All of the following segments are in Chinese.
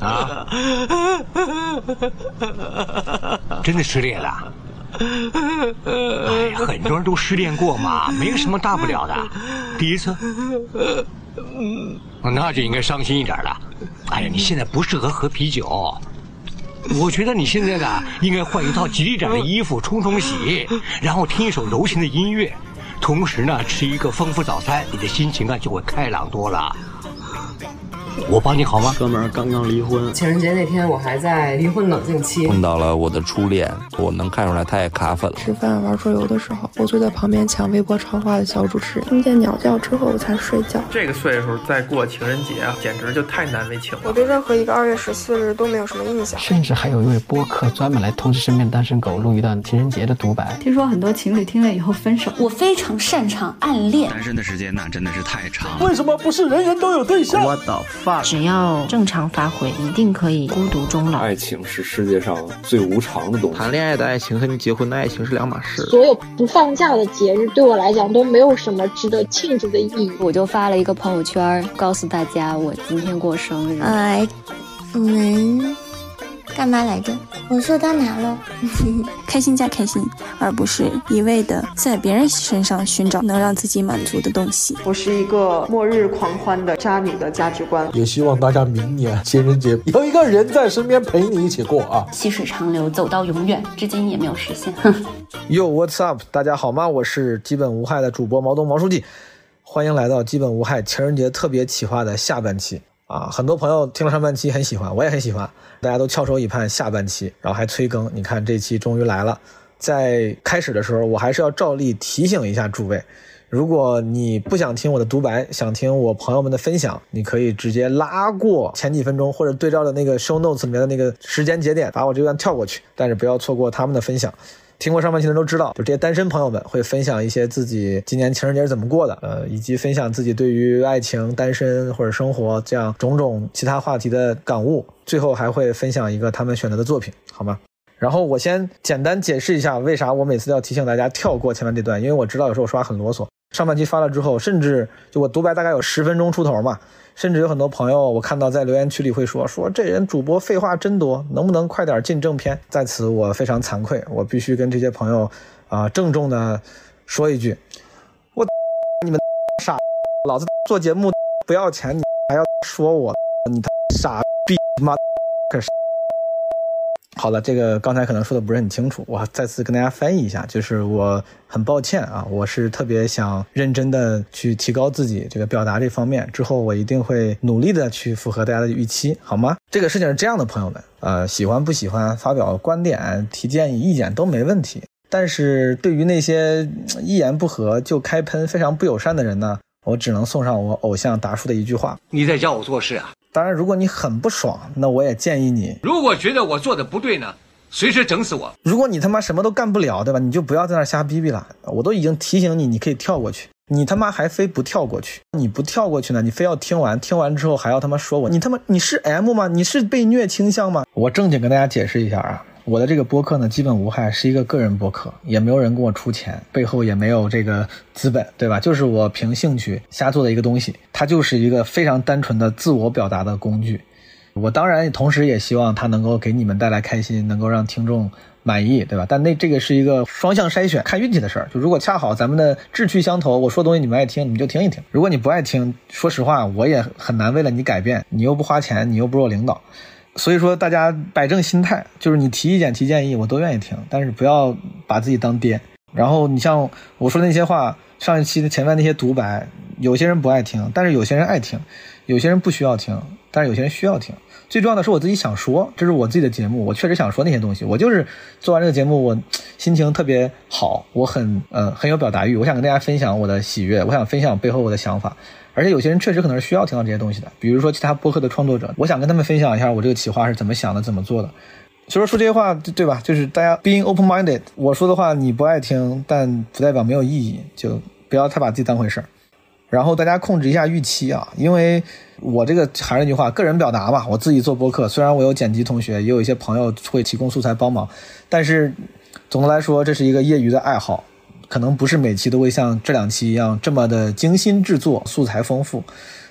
啊？真的失恋了？哎呀，很多人都失恋过嘛，没有什么大不了的。第一次，那就应该伤心一点了。哎呀，你现在不适合喝啤酒，我觉得你现在呢，应该换一套吉利点的衣服，冲冲洗，然后听一首柔情的音乐，同时呢，吃一个丰富早餐，你的心情啊就会开朗多了。我帮你好吗？哥们儿刚刚离婚，情人节那天我还在离婚冷静期，碰到了我的初恋，我能看出来他也卡粉了。吃饭玩桌游的时候，我坐在旁边抢微博超话的小主持人，听见鸟叫之后我才睡觉。这个岁数再过情人节啊，简直就太难为情了。我对任何一个二月十四日都没有什么印象，甚至还有一位播客专门来通知身边单身狗录一段情人节的独白。听说很多情侣听了以后分手，我非常擅长暗恋。单身的时间那真的是太长。为什么不是人人都有对象？我的发，只要。正常发挥，一定可以孤独终老。爱情是世界上最无常的东西。谈恋爱的爱情和你结婚的爱情是两码事。所有不放假的节日对我来讲都没有什么值得庆祝的意义。我就发了一个朋友圈，告诉大家我今天过生日。哎，我们。干嘛来着？我说到哪了？开心加开心，而不是一味的在别人身上寻找能让自己满足的东西。我是一个末日狂欢的渣女的价值观。也希望大家明年情人节有一个人在身边陪你一起过啊！细水长流，走到永远，至今也没有实现。Yo，What's up？大家好吗？我是基本无害的主播毛东毛书记，欢迎来到基本无害情人节特别企划的下半期。啊，很多朋友听了上半期很喜欢，我也很喜欢，大家都翘首以盼下半期，然后还催更。你看这期终于来了。在开始的时候，我还是要照例提醒一下诸位，如果你不想听我的独白，想听我朋友们的分享，你可以直接拉过前几分钟，或者对照的那个 show notes 里面的那个时间节点，把我这段跳过去，但是不要错过他们的分享。听过上半期的都知道，就这些单身朋友们会分享一些自己今年情人节是怎么过的，呃，以及分享自己对于爱情、单身或者生活这样种种其他话题的感悟。最后还会分享一个他们选择的作品，好吗？然后我先简单解释一下，为啥我每次要提醒大家跳过前面这段，因为我知道有时候我说话很啰嗦。上半期发了之后，甚至就我独白大概有十分钟出头嘛。甚至有很多朋友，我看到在留言区里会说说这人主播废话真多，能不能快点进正片？在此我非常惭愧，我必须跟这些朋友啊郑重的说一句：我你们傻，老子做节目不要钱，你还要说我你他傻逼妈可是。好了，这个刚才可能说的不是很清楚，我再次跟大家翻译一下，就是我很抱歉啊，我是特别想认真的去提高自己这个表达这方面，之后我一定会努力的去符合大家的预期，好吗？这个事情是这样的，朋友们，呃，喜欢不喜欢发表观点、提建议、意见都没问题，但是对于那些一言不合就开喷、非常不友善的人呢，我只能送上我偶像达叔的一句话：你在教我做事啊？当然，如果你很不爽，那我也建议你，如果觉得我做的不对呢，随时整死我。如果你他妈什么都干不了，对吧？你就不要在那瞎逼逼了。我都已经提醒你，你可以跳过去，你他妈还非不跳过去。你不跳过去呢，你非要听完，听完之后还要他妈说我，你他妈你是 M 吗？你是被虐倾向吗？我正经跟大家解释一下啊。我的这个播客呢，基本无害，是一个个人播客，也没有人给我出钱，背后也没有这个资本，对吧？就是我凭兴趣瞎做的一个东西，它就是一个非常单纯的自我表达的工具。我当然同时也希望它能够给你们带来开心，能够让听众满意，对吧？但那这个是一个双向筛选，看运气的事儿。就如果恰好咱们的志趣相投，我说东西你们爱听，你们就听一听；如果你不爱听，说实话，我也很难为了你改变。你又不花钱，你又不是我领导。所以说，大家摆正心态，就是你提意见、提建议，我都愿意听，但是不要把自己当爹。然后你像我说的那些话，上一期的前面那些独白，有些人不爱听，但是有些人爱听，有些人不需要听，但是有些人需要听。最重要的是我自己想说，这是我自己的节目，我确实想说那些东西。我就是做完这个节目，我心情特别好，我很呃很有表达欲，我想跟大家分享我的喜悦，我想分享背后我的想法。而且有些人确实可能是需要听到这些东西的，比如说其他播客的创作者，我想跟他们分享一下我这个企划是怎么想的、怎么做的。所以说说这些话，对吧？就是大家 being open-minded，我说的话你不爱听，但不代表没有意义，就不要太把自己当回事儿。然后大家控制一下预期啊，因为我这个还是那句话，个人表达嘛，我自己做播客，虽然我有剪辑同学，也有一些朋友会提供素材帮忙，但是总的来说，这是一个业余的爱好。可能不是每期都会像这两期一样这么的精心制作，素材丰富，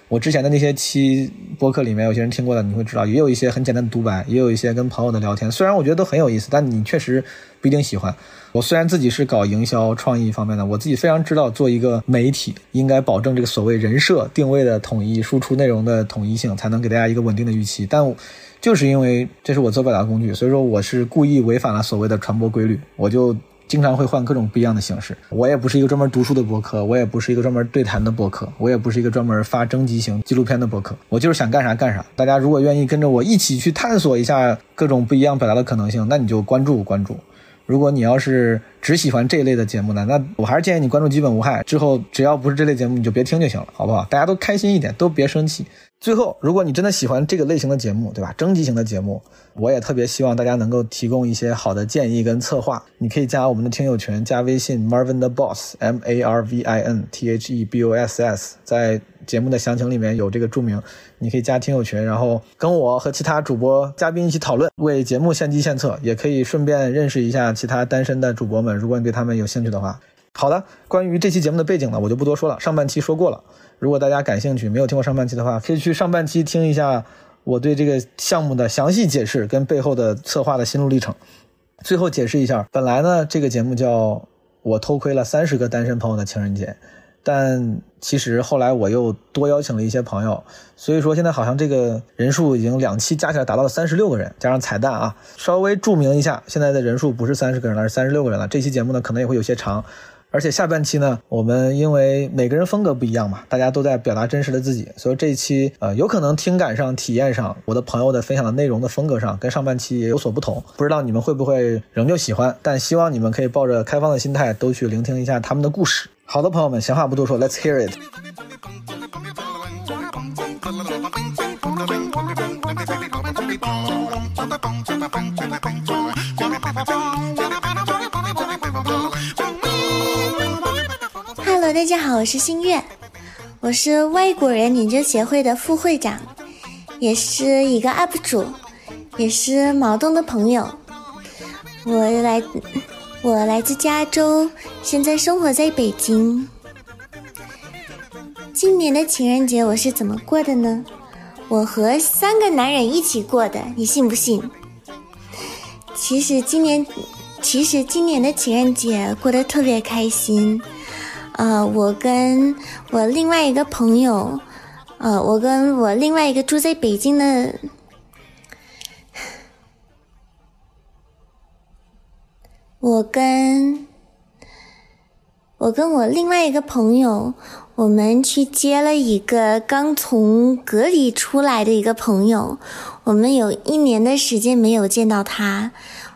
我之前的那些期播客里面，有些人听过的，你会知道，也有一些很简单的独白，也有一些跟朋友的聊天。虽然我觉得都很有意思，但你确实不一定喜欢。我虽然自己是搞营销创意方面的，我自己非常知道，做一个媒体应该保证这个所谓人设定位的统一，输出内容的统一性，才能给大家一个稳定的预期。但就是因为这是我做表达工具，所以说我是故意违反了所谓的传播规律，我就。经常会换各种不一样的形式。我也不是一个专门读书的博客，我也不是一个专门对谈的博客，我也不是一个专门发征集型纪录片的博客。我就是想干啥干啥。大家如果愿意跟着我一起去探索一下各种不一样表达的可能性，那你就关注关注。如果你要是只喜欢这一类的节目呢，那我还是建议你关注基本无害。之后只要不是这类节目，你就别听就行了，好不好？大家都开心一点，都别生气。最后，如果你真的喜欢这个类型的节目，对吧？征集型的节目，我也特别希望大家能够提供一些好的建议跟策划。你可以加我们的听友群，加微信 Marvin the Boss M A R V I N T H E B O S S，在节目的详情里面有这个注明，你可以加听友群，然后跟我和其他主播嘉宾一起讨论，为节目献计献策，也可以顺便认识一下其他单身的主播们，如果你对他们有兴趣的话。好的，关于这期节目的背景呢，我就不多说了，上半期说过了。如果大家感兴趣，没有听过上半期的话，可以去上半期听一下我对这个项目的详细解释跟背后的策划的心路历程。最后解释一下，本来呢这个节目叫我偷窥了三十个单身朋友的情人节，但其实后来我又多邀请了一些朋友，所以说现在好像这个人数已经两期加起来达到了三十六个人，加上彩蛋啊，稍微注明一下，现在的人数不是三十个人了，是三十六个人了。这期节目呢可能也会有些长。而且下半期呢，我们因为每个人风格不一样嘛，大家都在表达真实的自己，所以这一期呃，有可能听感上、体验上，我的朋友的分享的内容的风格上，跟上半期也有所不同。不知道你们会不会仍旧喜欢，但希望你们可以抱着开放的心态，都去聆听一下他们的故事。好的，朋友们，闲话不多说，Let's hear it。大家好，我是新月，我是外国人研究协会的副会长，也是一个 UP 主，也是毛东的朋友。我来，我来自加州，现在生活在北京。今年的情人节我是怎么过的呢？我和三个男人一起过的，你信不信？其实今年，其实今年的情人节过得特别开心。呃，我跟我另外一个朋友，呃，我跟我另外一个住在北京的，我跟我跟我另外一个朋友，我们去接了一个刚从隔离出来的一个朋友，我们有一年的时间没有见到他。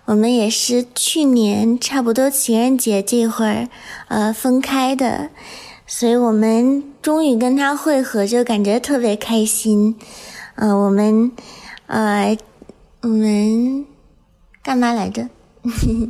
我们也是去年差不多情人节这会儿，呃，分开的，所以我们终于跟他会合，就感觉特别开心。呃，我们，呃，我们干嘛来着？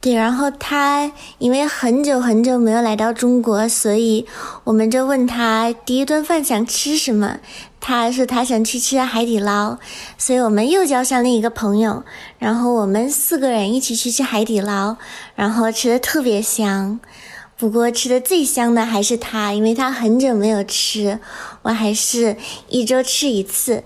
对，然后他因为很久很久没有来到中国，所以我们就问他第一顿饭想吃什么。他说他想去吃海底捞，所以我们又交上另一个朋友，然后我们四个人一起去吃海底捞，然后吃的特别香。不过吃的最香的还是他，因为他很久没有吃，我还是一周吃一次。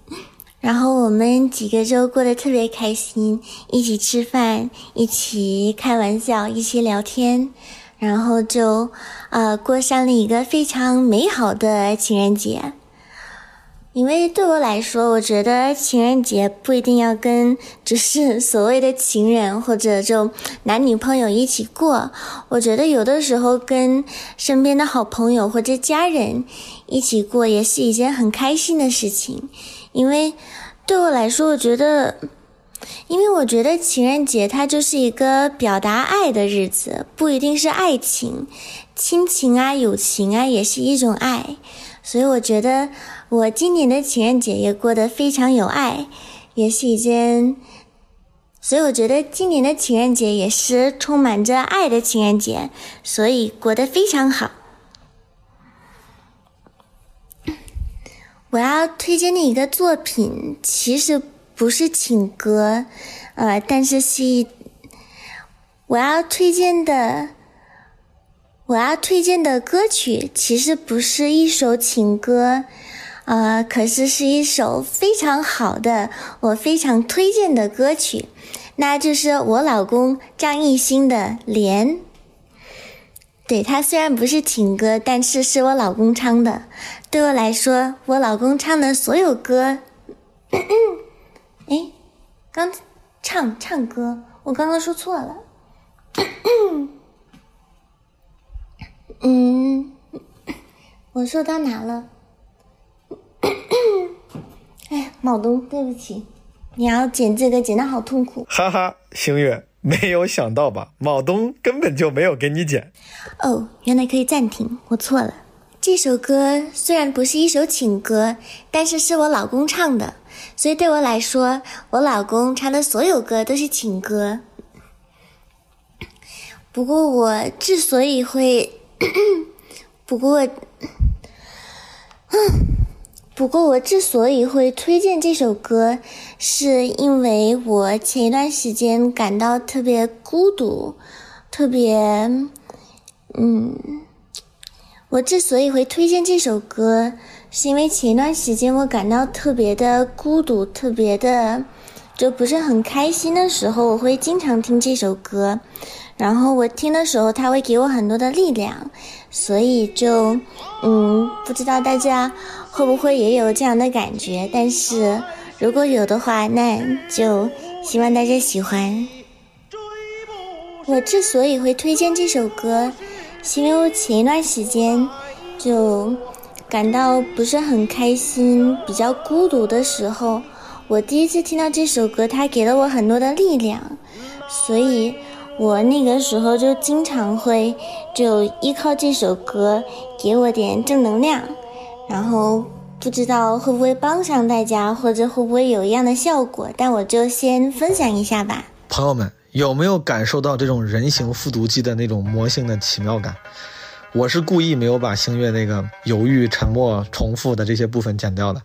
然后我们几个就过得特别开心，一起吃饭，一起开玩笑，一起聊天，然后就呃过上了一个非常美好的情人节。因为对我来说，我觉得情人节不一定要跟就是所谓的情人或者就男女朋友一起过。我觉得有的时候跟身边的好朋友或者家人一起过也是一件很开心的事情。因为对我来说，我觉得，因为我觉得情人节它就是一个表达爱的日子，不一定是爱情，亲情啊、友情啊也是一种爱。所以我觉得我今年的情人节也过得非常有爱，也是一件。所以我觉得今年的情人节也是充满着爱的情人节，所以过得非常好。我要推荐的一个作品其实不是情歌，呃，但是是我要推荐的。我要推荐的歌曲其实不是一首情歌，呃，可是是一首非常好的，我非常推荐的歌曲，那就是我老公张艺兴的《莲》。对他虽然不是情歌，但是是我老公唱的。对我来说，我老公唱的所有歌，哎，刚唱唱歌，我刚刚说错了。嗯，我说到哪了？哎，毛东，对不起，你要剪这个剪的好痛苦。哈哈，星月，没有想到吧？毛东根本就没有给你剪。哦，原来可以暂停，我错了。这首歌虽然不是一首情歌，但是是我老公唱的，所以对我来说，我老公唱的所有歌都是情歌。不过我之所以会。不过，不过我之所以会推荐这首歌，是因为我前一段时间感到特别孤独，特别，嗯，我之所以会推荐这首歌，是因为前一段时间我感到特别的孤独，特别的就不是很开心的时候，我会经常听这首歌。然后我听的时候，他会给我很多的力量，所以就，嗯，不知道大家会不会也有这样的感觉？但是如果有的话，那就希望大家喜欢。我之所以会推荐这首歌，是因为我前一段时间就感到不是很开心、比较孤独的时候，我第一次听到这首歌，它给了我很多的力量，所以。我那个时候就经常会就依靠这首歌给我点正能量，然后不知道会不会帮上大家，或者会不会有一样的效果，但我就先分享一下吧。朋友们有没有感受到这种人形复读机的那种魔性的奇妙感？我是故意没有把星月那个犹豫、沉默、重复的这些部分剪掉的。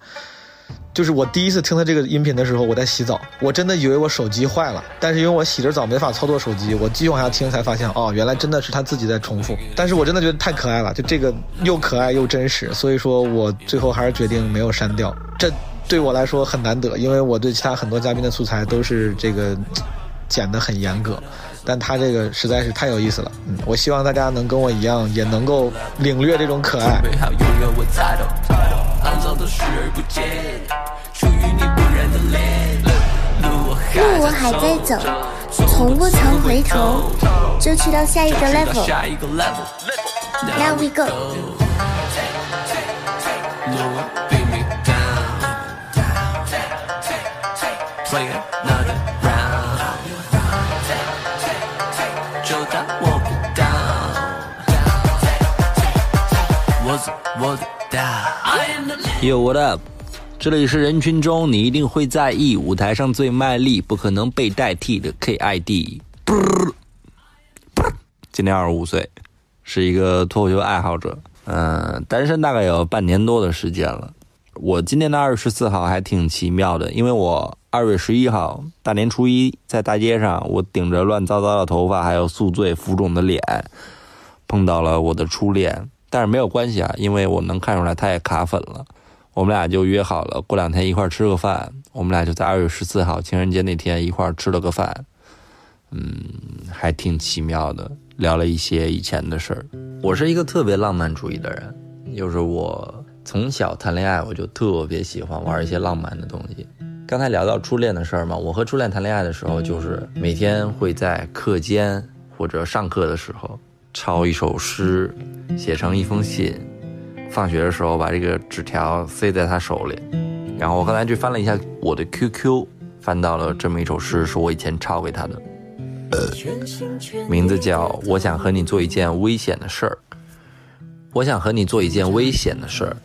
就是我第一次听他这个音频的时候，我在洗澡，我真的以为我手机坏了。但是因为我洗着澡没法操作手机，我继续往下听才发现，哦，原来真的是他自己在重复。但是我真的觉得太可爱了，就这个又可爱又真实，所以说我最后还是决定没有删掉。这对我来说很难得，因为我对其他很多嘉宾的素材都是这个剪得很严格，但他这个实在是太有意思了。嗯，我希望大家能跟我一样，也能够领略这种可爱。路我还在走，从不曾回头，就去到下一个 level。Now we go。Yo, what up？这里是人群中你一定会在意，舞台上最卖力、不可能被代替的 KID。今年二十五岁，是一个脱口秀爱好者。嗯，单身大概有半年多的时间了。我今年的二月十四号还挺奇妙的，因为我二月十一号大年初一在大街上，我顶着乱糟糟的头发，还有宿醉浮肿的脸，碰到了我的初恋。但是没有关系啊，因为我能看出来他也卡粉了。我们俩就约好了，过两天一块吃个饭。我们俩就在二月十四号情人节那天一块吃了个饭，嗯，还挺奇妙的，聊了一些以前的事儿。我是一个特别浪漫主义的人，就是我从小谈恋爱我就特别喜欢玩一些浪漫的东西。刚才聊到初恋的事儿嘛，我和初恋谈恋爱的时候，就是每天会在课间或者上课的时候抄一首诗，写成一封信。放学的时候把这个纸条塞在他手里，然后我刚才去翻了一下我的 QQ，翻到了这么一首诗，是我以前抄给他的，呃名字叫《我想和你做一件危险的事儿》。我想和你做一件危险的事儿，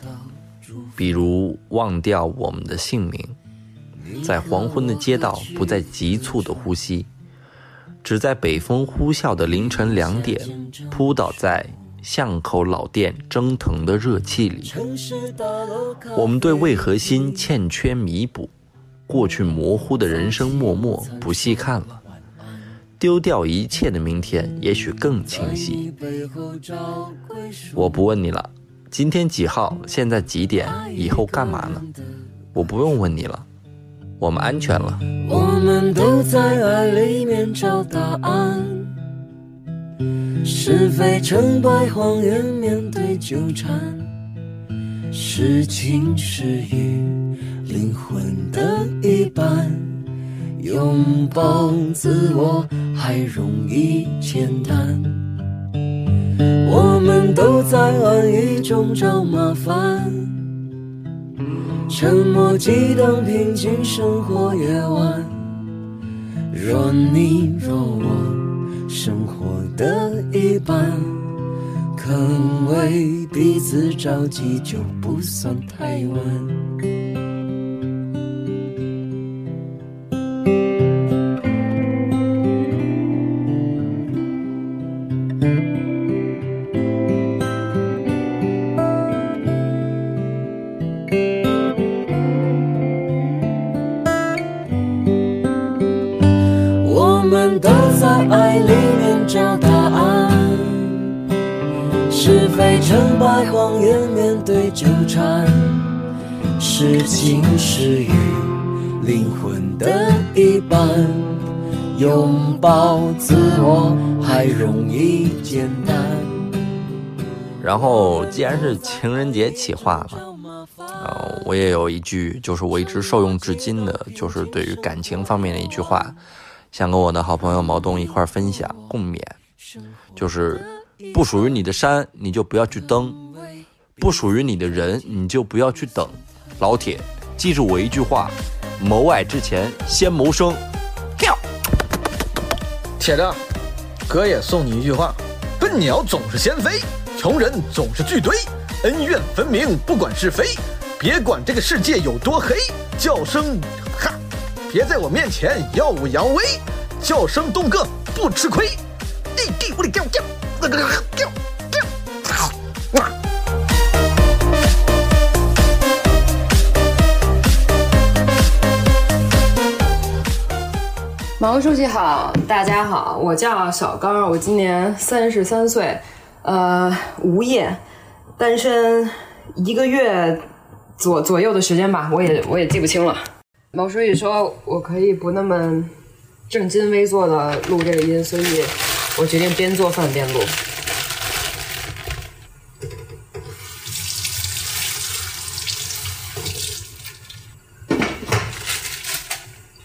比如忘掉我们的姓名，在黄昏的街道不再急促的呼吸，只在北风呼啸的凌晨两点扑倒在。巷口老店蒸腾的热气里，我们对为何心欠缺弥补，过去模糊的人生默默不细看了。丢掉一切的明天，也许更清晰。我不问你了，今天几号？现在几点？以后干嘛呢？我不用问你了，我们安全了。我们都在爱里面找答案，是非成败谎言面对纠缠，是情是雨，灵魂的一半。拥抱自我还容易简单，我们都在安逸中找麻烦，沉默激荡平静生活夜晚。若你若我，生活的一半，肯为彼此着急就不算太晚。是雨，灵魂的一半。拥抱自我还容易简单。然后，既然是情人节企划嘛，呃，我也有一句，就是我一直受用至今的，就是对于感情方面的一句话，想跟我的好朋友毛东一块分享共勉，就是不属于你的山，你就不要去登；不属于你的人，你就不要去等。老铁，记住我一句话：谋爱之前，先谋生。跳。铁子，哥也送你一句话：笨鸟总是先飞，穷人总是聚堆，恩怨分明，不管是非，别管这个世界有多黑，叫声哈，别在我面前耀武扬威，叫声东哥不吃亏，地地我里叫叫，那个叫叫，好哇。毛书记好，大家好，我叫小刚，我今年三十三岁，呃，无业，单身一个月左左右的时间吧，我也我也记不清了。毛书记说我可以不那么正襟危坐的录这个音，所以我决定边做饭边录。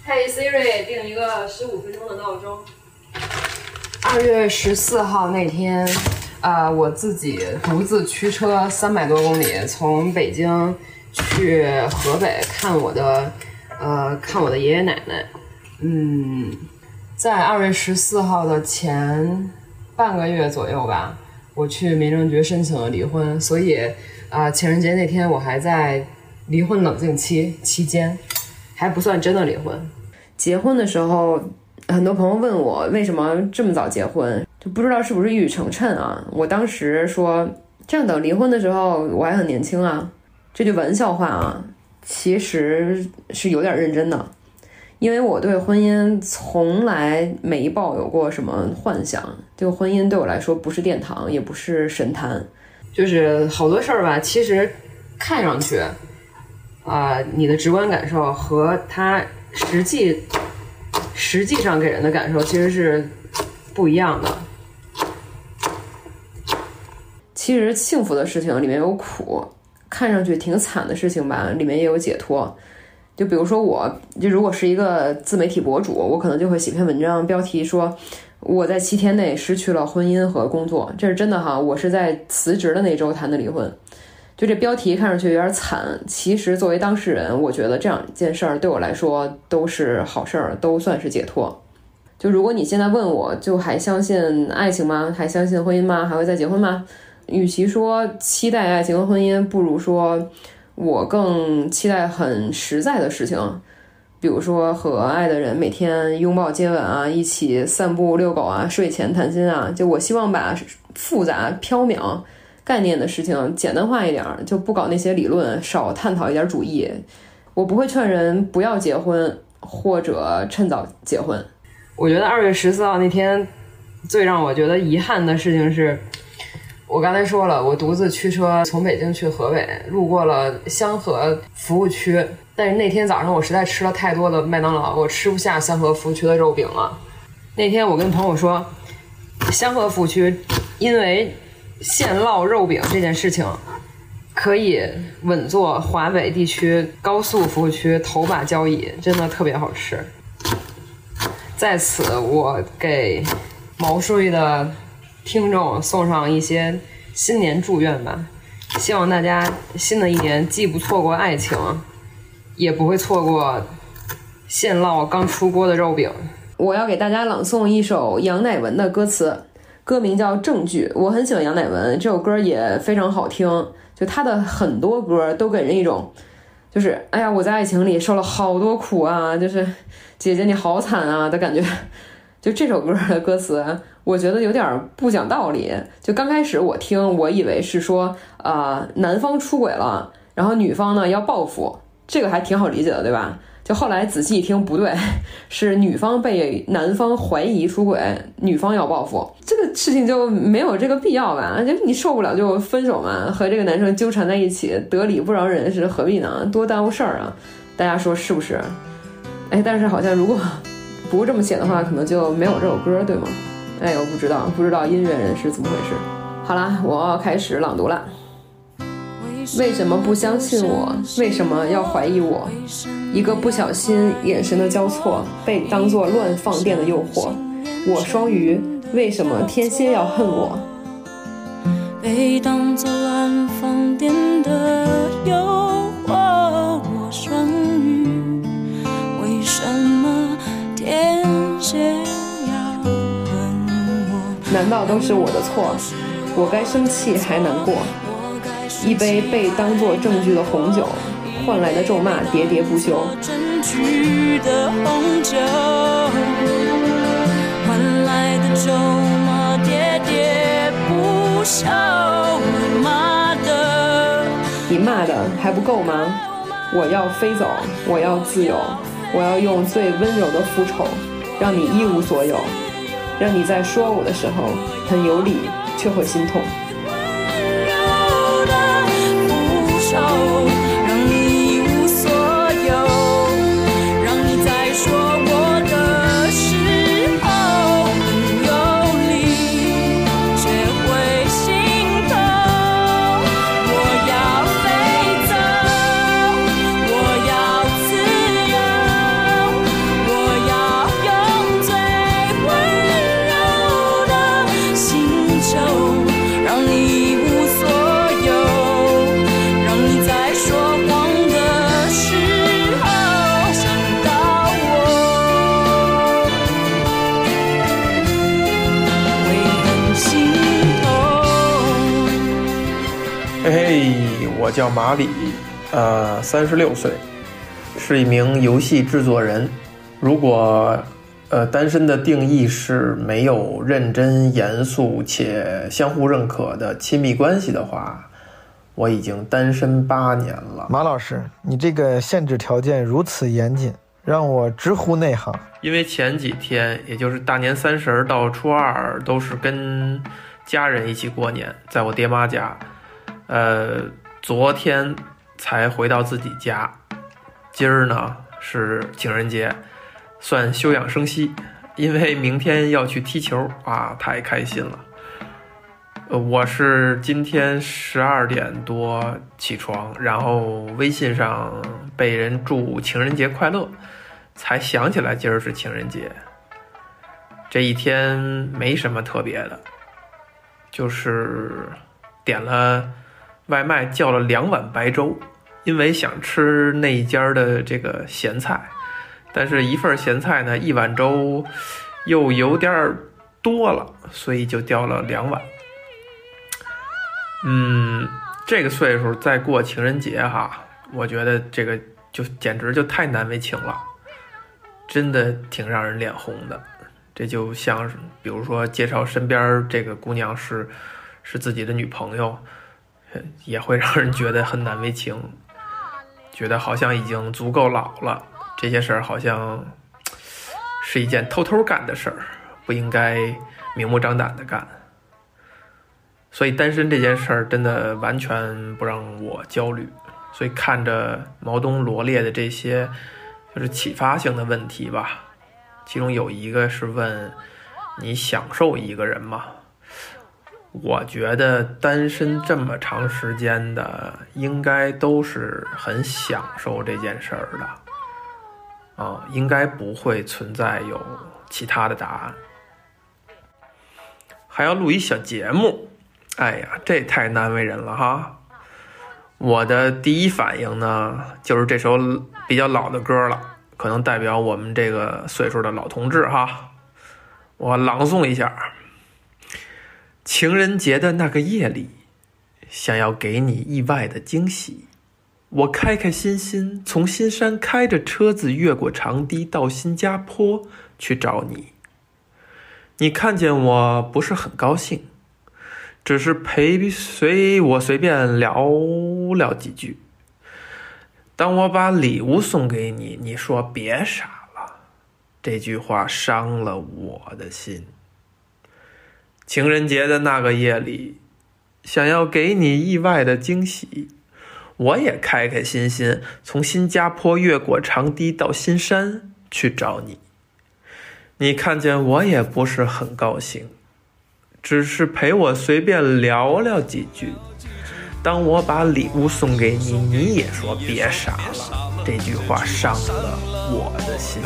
嘿、hey、Siri，定一个十五分钟的闹钟。二月十四号那天，呃，我自己独自驱车三百多公里，从北京去河北看我的，呃，看我的爷爷奶奶。嗯，在二月十四号的前半个月左右吧，我去民政局申请了离婚，所以啊、呃，情人节那天我还在离婚冷静期期间。还不算真的离婚。结婚的时候，很多朋友问我为什么这么早结婚，就不知道是不是一语成谶啊。我当时说，这样等离婚的时候我还很年轻啊，这句玩笑话啊，其实是有点认真的，因为我对婚姻从来没抱有过什么幻想。这个婚姻对我来说不是殿堂，也不是神坛，就是好多事儿吧，其实看上去。啊、你的直观感受和他实际实际上给人的感受其实是不一样的。其实幸福的事情里面有苦，看上去挺惨的事情吧，里面也有解脱。就比如说我，就如果是一个自媒体博主，我可能就会写篇文章，标题说我在七天内失去了婚姻和工作，这是真的哈，我是在辞职的那周谈的离婚。就这标题看上去有点惨，其实作为当事人，我觉得这两件事儿对我来说都是好事儿，都算是解脱。就如果你现在问我，就还相信爱情吗？还相信婚姻吗？还会再结婚吗？与其说期待爱情和婚姻，不如说我更期待很实在的事情，比如说和爱的人每天拥抱接吻啊，一起散步遛狗啊，睡前谈心啊。就我希望把复杂缥缈。概念的事情简单化一点，就不搞那些理论，少探讨一点主义。我不会劝人不要结婚或者趁早结婚。我觉得二月十四号那天，最让我觉得遗憾的事情是，我刚才说了，我独自驱车从北京去河北，路过了香河服务区，但是那天早上我实在吃了太多的麦当劳，我吃不下香河服务区的肉饼了。那天我跟朋友说，香河服务区因为现烙肉饼这件事情，可以稳坐华北地区高速服务区头把交椅，真的特别好吃。在此，我给毛书记的听众送上一些新年祝愿吧，希望大家新的一年既不错过爱情，也不会错过现烙刚出锅的肉饼。我要给大家朗诵一首杨乃文的歌词，歌名叫《证据》。我很喜欢杨乃文，这首歌也非常好听。就他的很多歌都给人一种，就是哎呀，我在爱情里受了好多苦啊，就是姐姐你好惨啊的感觉。就这首歌的歌词，我觉得有点不讲道理。就刚开始我听，我以为是说啊，男方出轨了，然后女方呢要报复，这个还挺好理解的，对吧？就后来仔细一听，不对，是女方被男方怀疑出轨，女方要报复，这个事情就没有这个必要吧？就你受不了就分手嘛，和这个男生纠缠在一起，得理不饶人，是何必呢？多耽误事儿啊！大家说是不是？哎，但是好像如果不这么写的话，可能就没有这首歌，对吗？哎，我不知道，不知道音乐人是怎么回事。好啦，我要开始朗读了。为什么不相信我？为什么要怀疑我？一个不小心，眼神的交错，被当作乱放电的诱惑。我双鱼，为什么天蝎要恨我？被当作乱放电的诱惑。我双鱼，为什么天蝎要恨我？难道都是我的错？我该生气还难过？一杯被当作证据的红酒，换来的咒骂喋喋不休。证据的红酒，换来的咒骂喋喋不休。你骂的，你骂的还不够吗？我要飞走，我要自由，我要用最温柔的复仇，让你一无所有，让你在说我的时候很有理，却会心痛。让叫马里，呃，三十六岁，是一名游戏制作人。如果呃单身的定义是没有认真、严肃且相互认可的亲密关系的话。我已经单身八年了，马老师，你这个限制条件如此严谨，让我直呼内行。因为前几天，也就是大年三十到初二，都是跟家人一起过年，在我爹妈家。呃，昨天才回到自己家，今儿呢是情人节，算休养生息，因为明天要去踢球啊，太开心了。呃，我是今天十二点多起床，然后微信上被人祝情人节快乐，才想起来今儿是情人节。这一天没什么特别的，就是点了外卖，叫了两碗白粥，因为想吃那一家的这个咸菜，但是一份咸菜呢，一碗粥又有点多了，所以就叫了两碗。嗯，这个岁数再过情人节哈，我觉得这个就简直就太难为情了，真的挺让人脸红的。这就像，比如说介绍身边这个姑娘是是自己的女朋友，也会让人觉得很难为情，觉得好像已经足够老了，这些事儿好像是一件偷偷干的事儿，不应该明目张胆的干。所以单身这件事儿真的完全不让我焦虑。所以看着毛东罗列的这些，就是启发性的问题吧。其中有一个是问你享受一个人吗？我觉得单身这么长时间的，应该都是很享受这件事儿的，啊，应该不会存在有其他的答案。还要录一小节目，哎呀，这太难为人了哈！我的第一反应呢，就是这首比较老的歌了，可能代表我们这个岁数的老同志哈。我朗诵一下。情人节的那个夜里，想要给你意外的惊喜，我开开心心从新山开着车子越过长堤到新加坡去找你。你看见我不是很高兴，只是陪随我随便聊聊几句。当我把礼物送给你，你说别傻了，这句话伤了我的心。情人节的那个夜里，想要给你意外的惊喜，我也开开心心从新加坡越过长堤到新山去找你。你看见我也不是很高兴，只是陪我随便聊聊几句。当我把礼物送给你，你也说别傻了。这句话伤了我的心，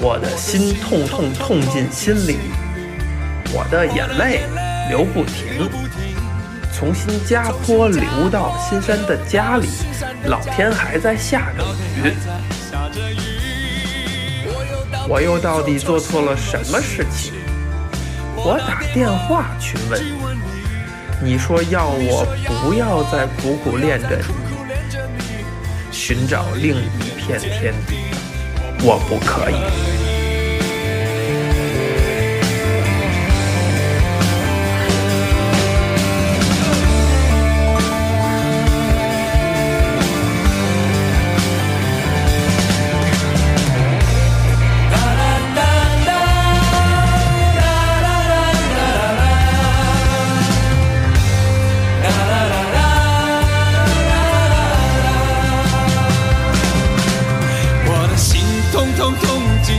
我的心痛痛痛进心里。我的眼泪流不停，从新加坡流到新山的家里，老天还在下着雨。我又到底做错了什么事情？我打电话去问你，你说要我不要再苦苦恋着你，寻找另一片天地，我不可以。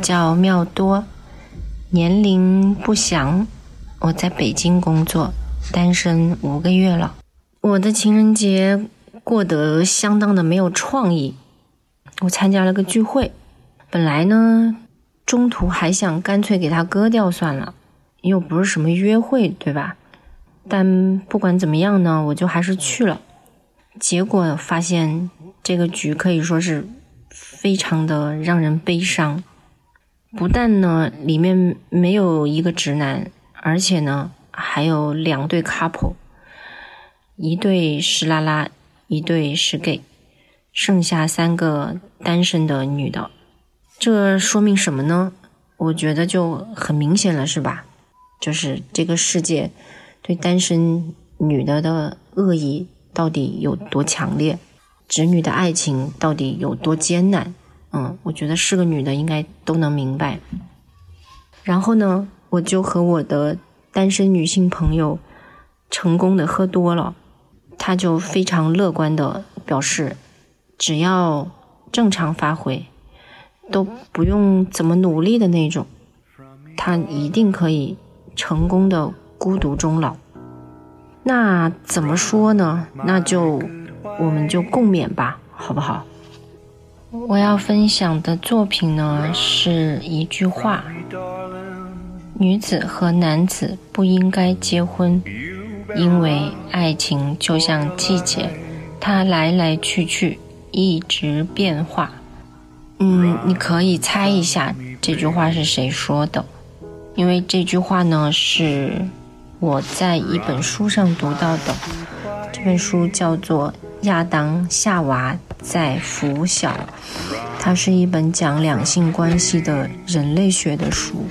叫妙多，年龄不详，我在北京工作，单身五个月了。我的情人节过得相当的没有创意。我参加了个聚会，本来呢，中途还想干脆给他割掉算了，又不是什么约会，对吧？但不管怎么样呢，我就还是去了。结果发现这个局可以说是。非常的让人悲伤，不但呢里面没有一个直男，而且呢还有两对 couple，一对是拉拉，一对是 gay，剩下三个单身的女的，这说明什么呢？我觉得就很明显了，是吧？就是这个世界对单身女的的恶意到底有多强烈。直女的爱情到底有多艰难？嗯，我觉得是个女的应该都能明白。然后呢，我就和我的单身女性朋友成功的喝多了，她就非常乐观的表示，只要正常发挥，都不用怎么努力的那种，她一定可以成功的孤独终老。那怎么说呢？那就。我们就共勉吧，好不好？我要分享的作品呢，是一句话：女子和男子不应该结婚，因为爱情就像季节，它来来去去，一直变化。嗯，你可以猜一下这句话是谁说的，因为这句话呢是我在一本书上读到的，这本书叫做《亚当夏娃在拂晓》，它是一本讲两性关系的人类学的书。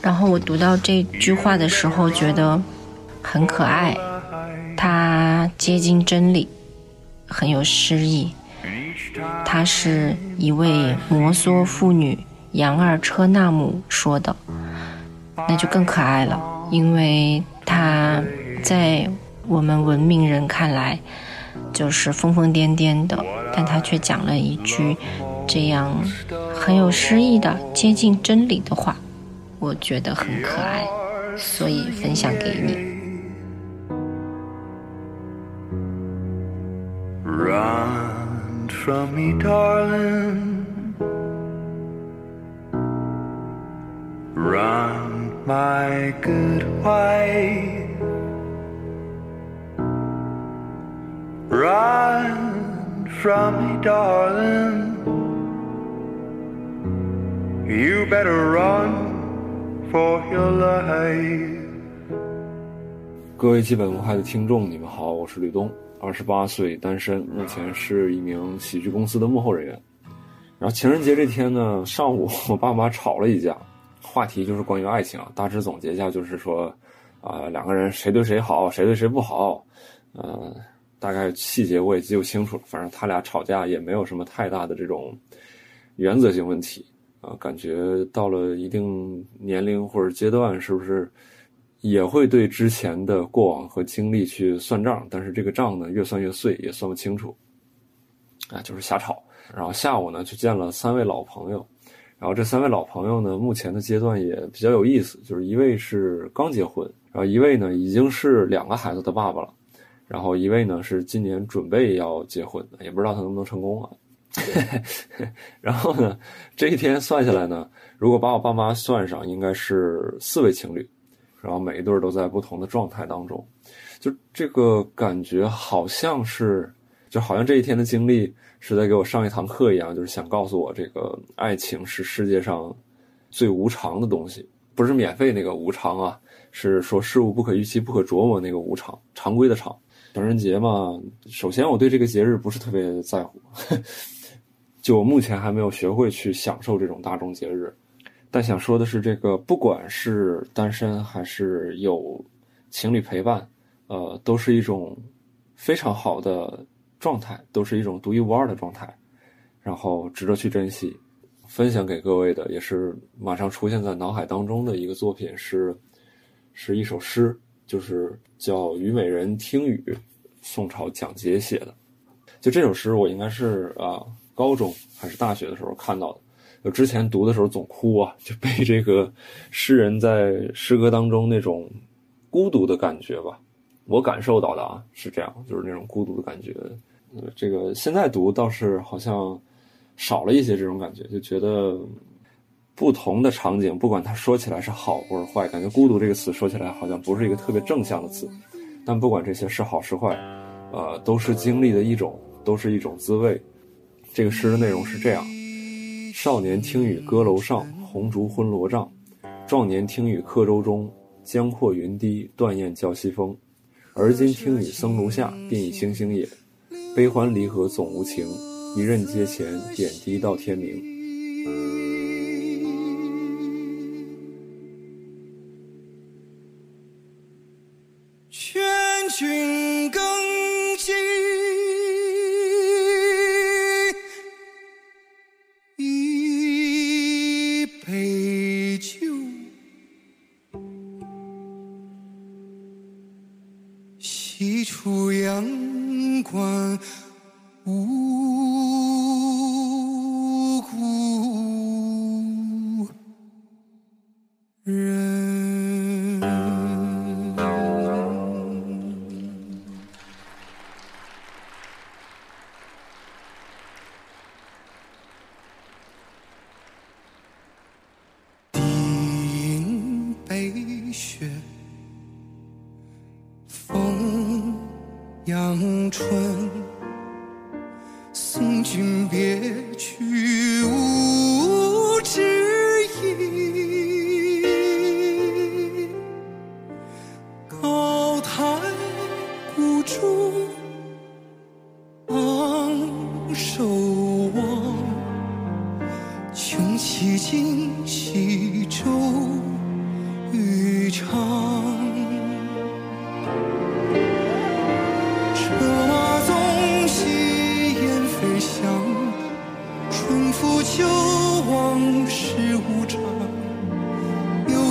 然后我读到这句话的时候，觉得很可爱，它接近真理，很有诗意。它是一位摩梭妇女杨二车纳姆说的，那就更可爱了，因为她在我们文明人看来就是疯疯癫癫的，但她却讲了一句这样很有诗意的、接近真理的话，我觉得很可爱，所以分享给你。Run from me, darling. Run, my good wife. Run from me, darling. You better run for your life. 各位基本无害的听众，你们好，我是吕东。二十八岁，单身，目前是一名喜剧公司的幕后人员。然后情人节这天呢，上午我爸妈吵了一架，话题就是关于爱情啊。大致总结一下，就是说，啊，两个人谁对谁好，谁对谁不好，嗯，大概细节我也记不清楚了。反正他俩吵架也没有什么太大的这种原则性问题啊。感觉到了一定年龄或者阶段，是不是？也会对之前的过往和经历去算账，但是这个账呢越算越碎，也算不清楚，啊，就是瞎吵。然后下午呢去见了三位老朋友，然后这三位老朋友呢目前的阶段也比较有意思，就是一位是刚结婚，然后一位呢已经是两个孩子的爸爸了，然后一位呢是今年准备要结婚的，也不知道他能不能成功啊。然后呢这一天算下来呢，如果把我爸妈算上，应该是四位情侣。然后每一对都在不同的状态当中，就这个感觉好像是，就好像这一天的经历是在给我上一堂课一样，就是想告诉我，这个爱情是世界上最无常的东西，不是免费那个无常啊，是说事物不可预期、不可琢磨那个无常，常规的常。情人节嘛，首先我对这个节日不是特别在乎，就我目前还没有学会去享受这种大众节日。但想说的是，这个不管是单身还是有情侣陪伴，呃，都是一种非常好的状态，都是一种独一无二的状态，然后值得去珍惜。分享给各位的也是马上出现在脑海当中的一个作品，是是一首诗，就是叫《虞美人听雨》，宋朝蒋捷写的。就这首诗，我应该是啊高中还是大学的时候看到的。就之前读的时候总哭啊，就被这个诗人在诗歌当中那种孤独的感觉吧，我感受到的啊是这样，就是那种孤独的感觉。呃，这个现在读倒是好像少了一些这种感觉，就觉得不同的场景，不管他说起来是好或者坏，感觉孤独这个词说起来好像不是一个特别正向的词，但不管这些是好是坏，呃，都是经历的一种，都是一种滋味。这个诗的内容是这样。少年听雨歌楼上，红烛昏罗帐；壮年听雨客舟中，江阔云低，断雁叫西风。而今听雨僧庐下，便已星星也。悲欢离合总无情，一任阶前，点滴到天明。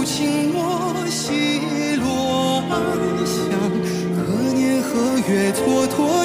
有情莫惜落暗香，何年何月蹉跎。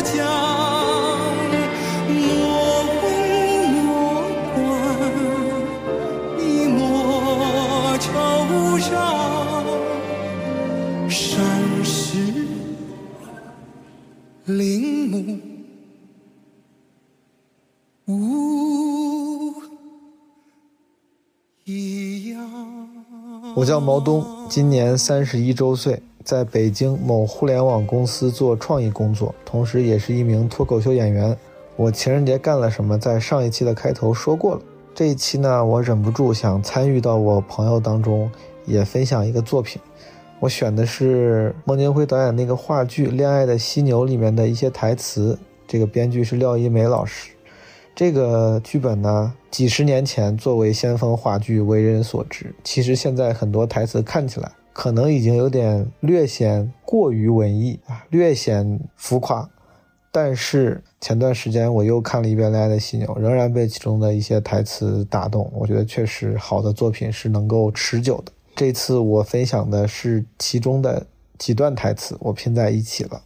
毛东，今年三十一周岁，在北京某互联网公司做创意工作，同时也是一名脱口秀演员。我情人节干了什么，在上一期的开头说过了。这一期呢，我忍不住想参与到我朋友当中，也分享一个作品。我选的是孟京辉导演那个话剧《恋爱的犀牛》里面的一些台词，这个编剧是廖一梅老师。这个剧本呢，几十年前作为先锋话剧为人所知。其实现在很多台词看起来可能已经有点略显过于文艺啊，略显浮夸。但是前段时间我又看了一遍《恋爱的犀牛》，仍然被其中的一些台词打动。我觉得确实好的作品是能够持久的。这次我分享的是其中的几段台词，我拼在一起了。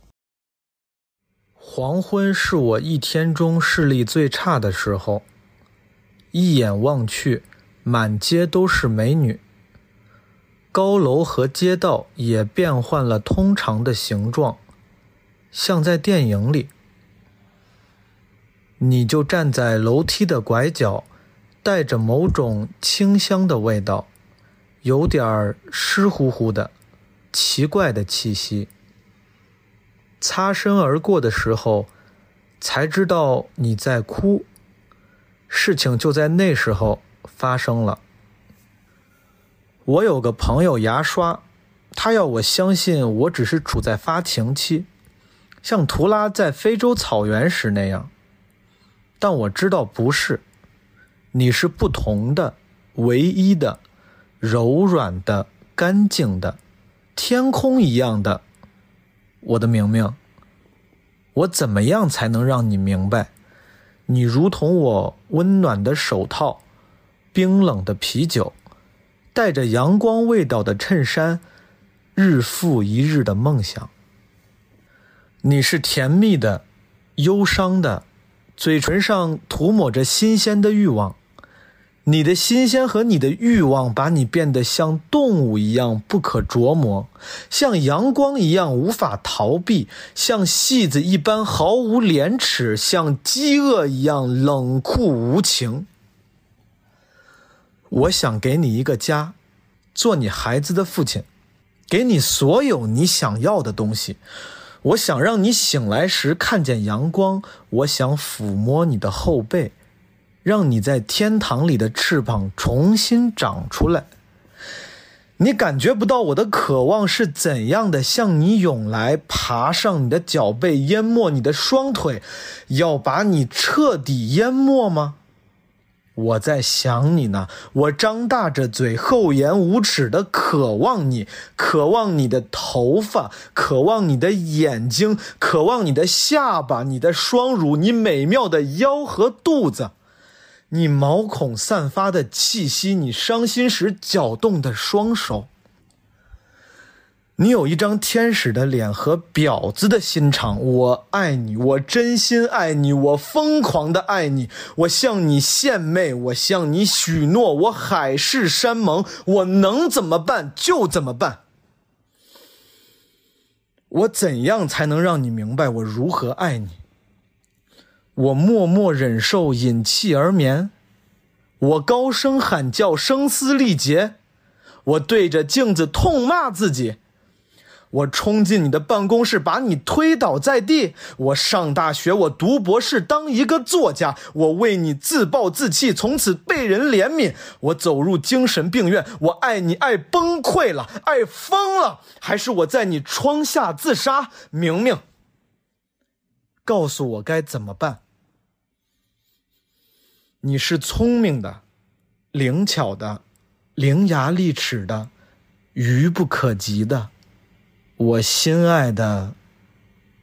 黄昏是我一天中视力最差的时候，一眼望去，满街都是美女。高楼和街道也变换了通常的形状，像在电影里。你就站在楼梯的拐角，带着某种清香的味道。有点湿乎乎的，奇怪的气息。擦身而过的时候，才知道你在哭。事情就在那时候发生了。我有个朋友牙刷，他要我相信我只是处在发情期，像图拉在非洲草原时那样。但我知道不是，你是不同的，唯一的。柔软的、干净的，天空一样的，我的明明。我怎么样才能让你明白？你如同我温暖的手套，冰冷的啤酒，带着阳光味道的衬衫，日复一日的梦想。你是甜蜜的，忧伤的，嘴唇上涂抹着新鲜的欲望。你的新鲜和你的欲望，把你变得像动物一样不可琢磨，像阳光一样无法逃避，像戏子一般毫无廉耻，像饥饿一样冷酷无情。我想给你一个家，做你孩子的父亲，给你所有你想要的东西。我想让你醒来时看见阳光，我想抚摸你的后背。让你在天堂里的翅膀重新长出来。你感觉不到我的渴望是怎样的向你涌来，爬上你的脚背，淹没你的双腿，要把你彻底淹没吗？我在想你呢，我张大着嘴，厚颜无耻的渴望你，渴望你的头发，渴望你的眼睛，渴望你的下巴，你的双乳，你美妙的腰和肚子。你毛孔散发的气息，你伤心时搅动的双手，你有一张天使的脸和婊子的心肠。我爱你，我真心爱你，我疯狂的爱你。我向你献媚，我向你许诺，我海誓山盟，我能怎么办就怎么办。我怎样才能让你明白我如何爱你？我默默忍受，隐气而眠；我高声喊叫，声嘶力竭；我对着镜子痛骂自己；我冲进你的办公室，把你推倒在地。我上大学，我读博士，当一个作家。我为你自暴自弃，从此被人怜悯。我走入精神病院，我爱你爱崩溃了，爱疯了。还是我在你窗下自杀？明明，告诉我该怎么办？你是聪明的，灵巧的，伶牙俐齿的，愚不可及的。我心爱的，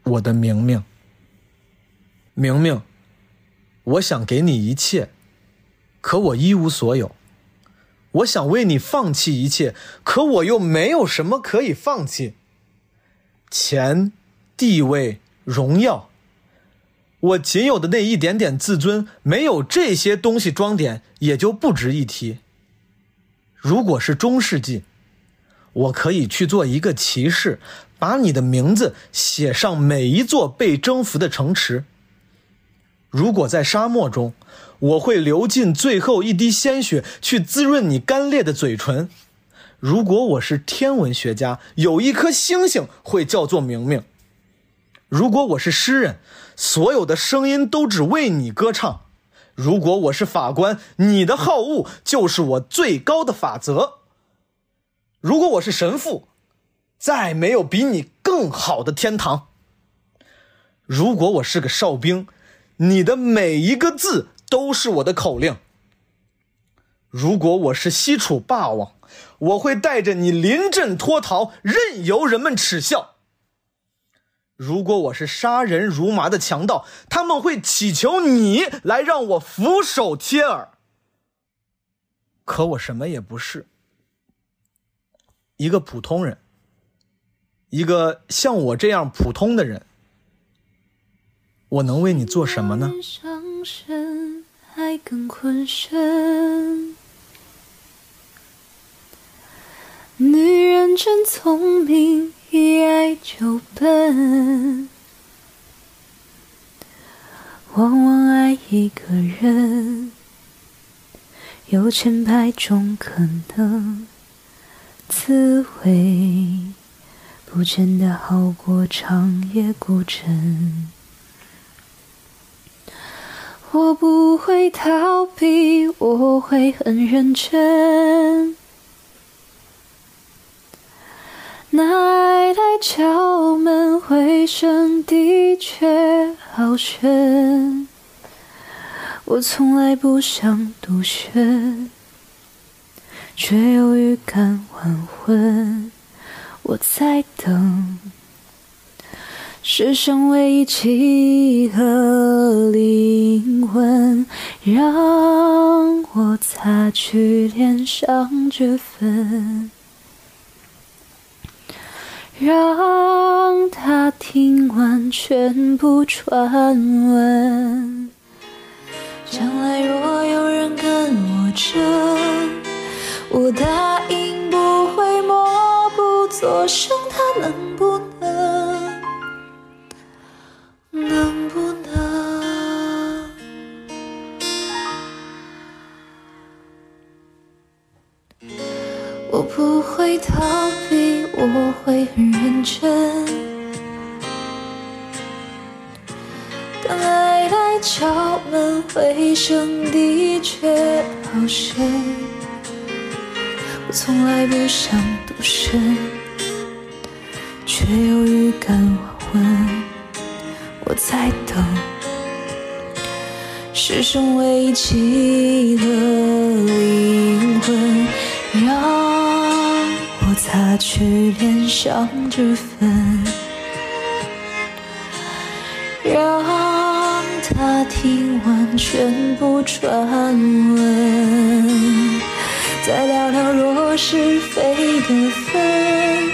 我的明明，明明，我想给你一切，可我一无所有。我想为你放弃一切，可我又没有什么可以放弃。钱、地位、荣耀，我仅有的那一点点自尊，没有这些东西装点，也就不值一提。如果是中世纪。我可以去做一个骑士，把你的名字写上每一座被征服的城池。如果在沙漠中，我会流尽最后一滴鲜血去滋润你干裂的嘴唇。如果我是天文学家，有一颗星星会叫做明明。如果我是诗人，所有的声音都只为你歌唱。如果我是法官，你的好恶就是我最高的法则。如果我是神父，再没有比你更好的天堂。如果我是个哨兵，你的每一个字都是我的口令。如果我是西楚霸王，我会带着你临阵脱逃，任由人们耻笑。如果我是杀人如麻的强盗，他们会祈求你来让我俯首帖耳。可我什么也不是。一个普通人，一个像我这样普通的人，我能为你做什么呢？女人真聪明，一爱就笨，往往爱一个人，有千百种可能。滋味不见得好过长夜孤枕。我不会逃避，我会很认真。那爱来敲门，回声的确好深。我从来不想独身。却有预感晚婚，我在等世上唯一契合灵魂，让我擦去脸上脂粉，让他听完全部传闻。将来若有人跟我争。我答应不会默不作声，他能不能？能不能？我不会逃避，我会很认真。当爱来敲门，回声的确好深。我从来不想独身，却又预感晚昏。我在等世上唯一契合灵魂，擦去脸上脂粉，让他听完全部传闻。再聊聊若是非的分，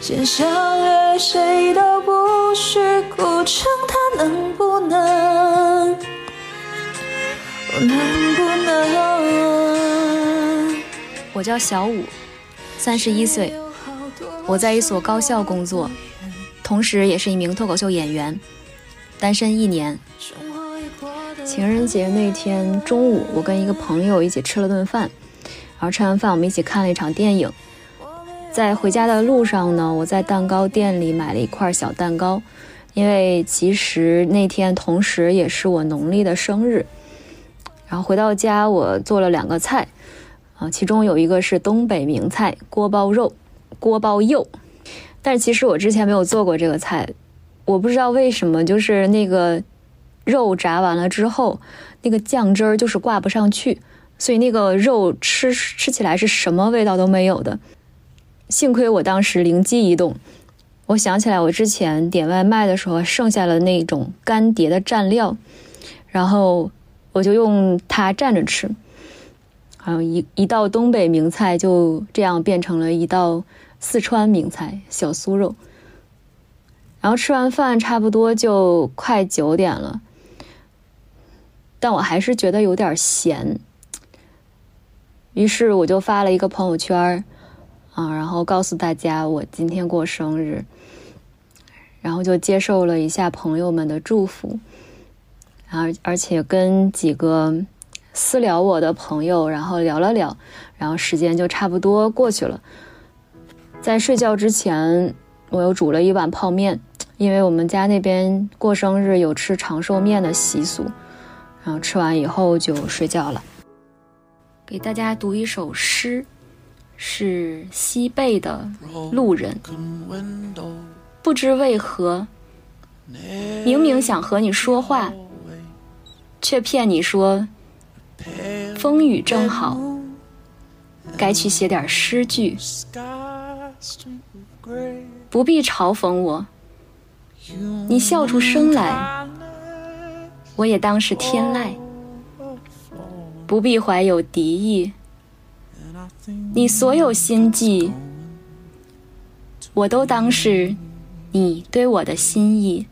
先相约谁都不许孤城，他能不能？能不能？我叫小五，三十一岁，我在一所高校工作，同时也是一名脱口秀演员，单身一年。情人节那天中午，我跟一个朋友一起吃了顿饭。然后吃完饭，我们一起看了一场电影。在回家的路上呢，我在蛋糕店里买了一块小蛋糕，因为其实那天同时也是我农历的生日。然后回到家，我做了两个菜，啊，其中有一个是东北名菜锅包肉、锅包肉，但其实我之前没有做过这个菜，我不知道为什么，就是那个肉炸完了之后，那个酱汁儿就是挂不上去，所以那个肉吃吃起来是什么味道都没有的。幸亏我当时灵机一动，我想起来我之前点外卖的时候剩下了那种干碟的蘸料，然后我就用它蘸着吃，还有一一道东北名菜就这样变成了一道四川名菜小酥肉。然后吃完饭差不多就快九点了，但我还是觉得有点咸，于是我就发了一个朋友圈。啊，然后告诉大家我今天过生日，然后就接受了一下朋友们的祝福，然后而且跟几个私聊我的朋友，然后聊了聊，然后时间就差不多过去了。在睡觉之前，我又煮了一碗泡面，因为我们家那边过生日有吃长寿面的习俗，然后吃完以后就睡觉了。给大家读一首诗。是西贝的路人，不知为何，明明想和你说话，却骗你说风雨正好，该去写点诗句。不必嘲讽我，你笑出声来，我也当是天籁。不必怀有敌意。你所有心计，我都当是你对我的心意。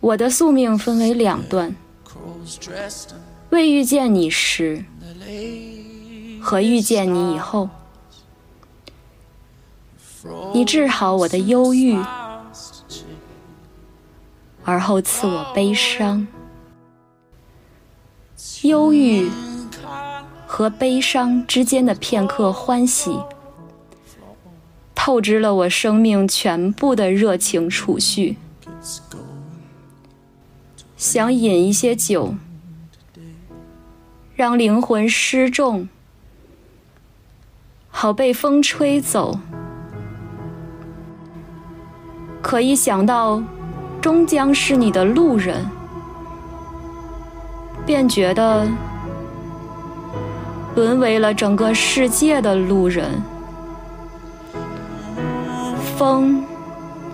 我的宿命分为两段：未遇见你时和遇见你以后。你治好我的忧郁，而后赐我悲伤。忧郁。和悲伤之间的片刻欢喜，透支了我生命全部的热情储蓄。想饮一些酒，让灵魂失重，好被风吹走。可一想到终将是你的路人，便觉得。沦为了整个世界的路人，风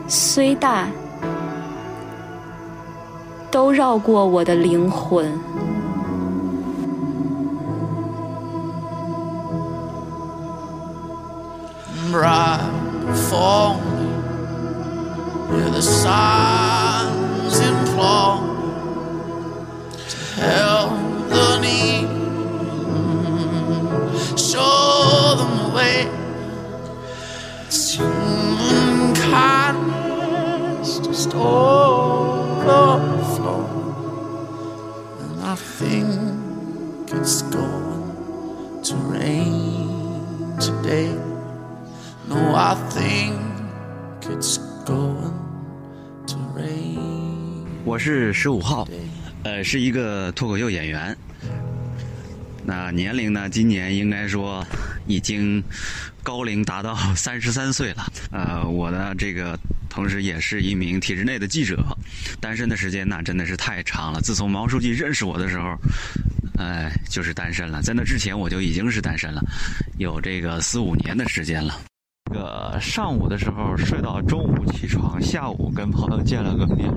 虽大，都绕过我的灵魂。Show them the way. It's human kindness just overflow. And I think it's going to rain today. No, I think it's going to. 我是十五号，呃，是一个脱口秀演员。那年龄呢？今年应该说已经高龄达到 三十三岁了。呃，我呢，这个同时也是一名体制内的记者，单身的时间那真的是太长了。自从毛书记认识我的时候，哎，就是单身了。在那之前我就已经是单身了，有这个四五年的时间了。这个上午的时候睡到中午起床，下午跟朋友见了个面，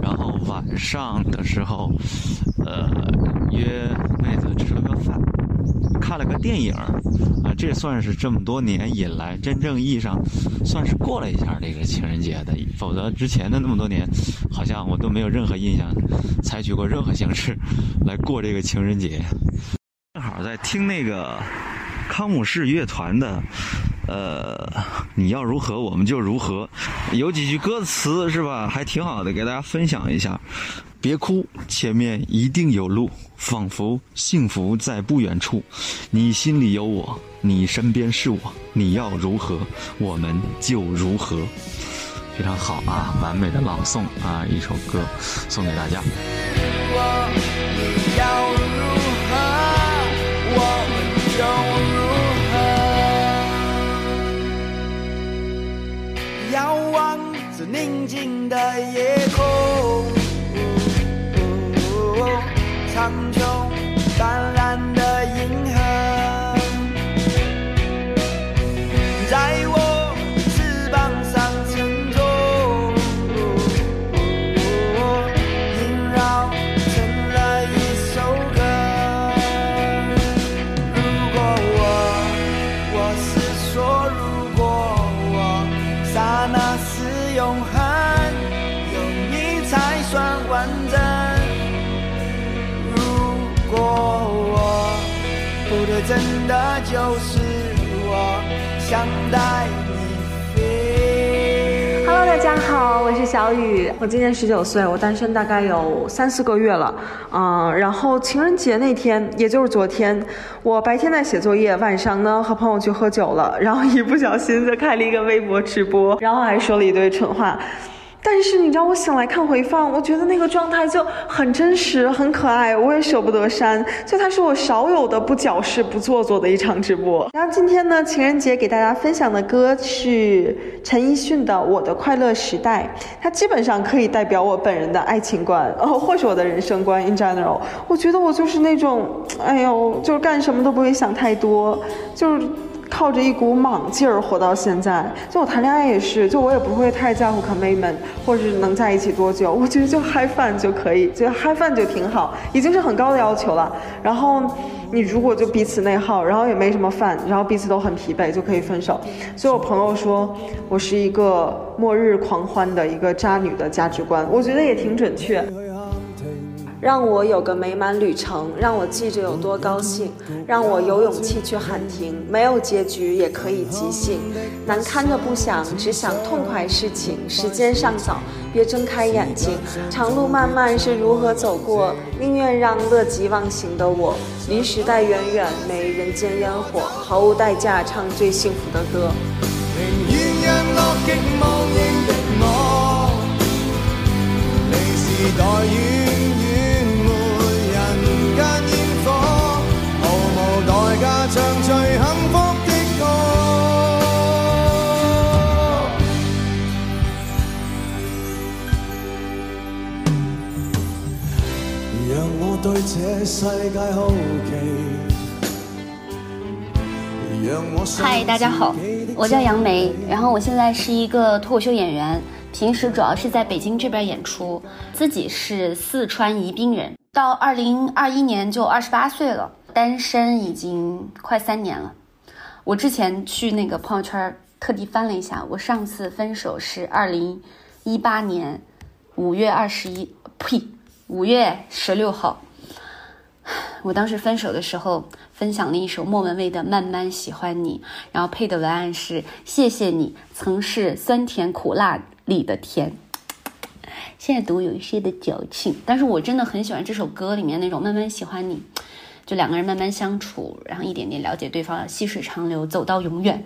然后晚上的时候，呃，约妹子吃了个饭，看了个电影，啊，这算是这么多年以来真正意义上算是过了一下这个情人节的，否则之前的那么多年，好像我都没有任何印象采取过任何形式来过这个情人节。正好在听那个康姆士乐团的。呃，你要如何我们就如何，有几句歌词是吧？还挺好的，给大家分享一下。别哭，前面一定有路，仿佛幸福在不远处。你心里有我，你身边是我，你要如何我们就如何。非常好啊，完美的朗诵啊，一首歌送给大家。宁静的夜空，苍穹。的就是我想带你飞。Hello，大家好，我是小雨，我今年十九岁，我单身大概有三四个月了，嗯，然后情人节那天，也就是昨天，我白天在写作业，晚上呢和朋友去喝酒了，然后一不小心就开了一个微博直播，然后还说了一堆蠢话。但是你知道，我醒来看回放，我觉得那个状态就很真实、很可爱，我也舍不得删。就它是我少有的不矫饰、不做作的一场直播。然后今天呢，情人节给大家分享的歌是陈奕迅的《我的快乐时代》，它基本上可以代表我本人的爱情观，哦，或是我的人生观 in general。我觉得我就是那种，哎呦，就是干什么都不会想太多，就是。靠着一股莽劲儿活到现在，就我谈恋爱也是，就我也不会太在乎 commitment 或者是能在一起多久，我觉得就嗨饭就可以，觉得嗨饭就挺好，已经是很高的要求了。然后你如果就彼此内耗，然后也没什么饭，然后彼此都很疲惫，就可以分手。所以我朋友说我是一个末日狂欢的一个渣女的价值观，我觉得也挺准确。让我有个美满旅程，让我记着有多高兴，让我有勇气去喊停。没有结局也可以即兴，难堪的不想，只想痛快事情。时间尚早，别睁开眼睛。长路漫漫是如何走过？宁愿让乐极忘形的我，离时代远远，没人间烟火，毫无代价唱最幸福的歌。寧願讓樂極忘形的我，离时代遠無代價唱最幸福的歌。讓我對這世界好奇。嗨，大家好，我叫杨梅，然后我现在是一个脱口秀演员，平时主要是在北京这边演出，自己是四川宜宾人，到二零二一年就二十八岁了，单身已经快三年了。我之前去那个朋友圈特地翻了一下，我上次分手是二零一八年五月二十一，呸，五月十六号。我当时分手的时候分享了一首莫文蔚的《慢慢喜欢你》，然后配的文案是“谢谢你曾是酸甜苦辣里的甜”。现在读有一些的矫情，但是我真的很喜欢这首歌里面那种慢慢喜欢你，就两个人慢慢相处，然后一点点了解对方，细水长流，走到永远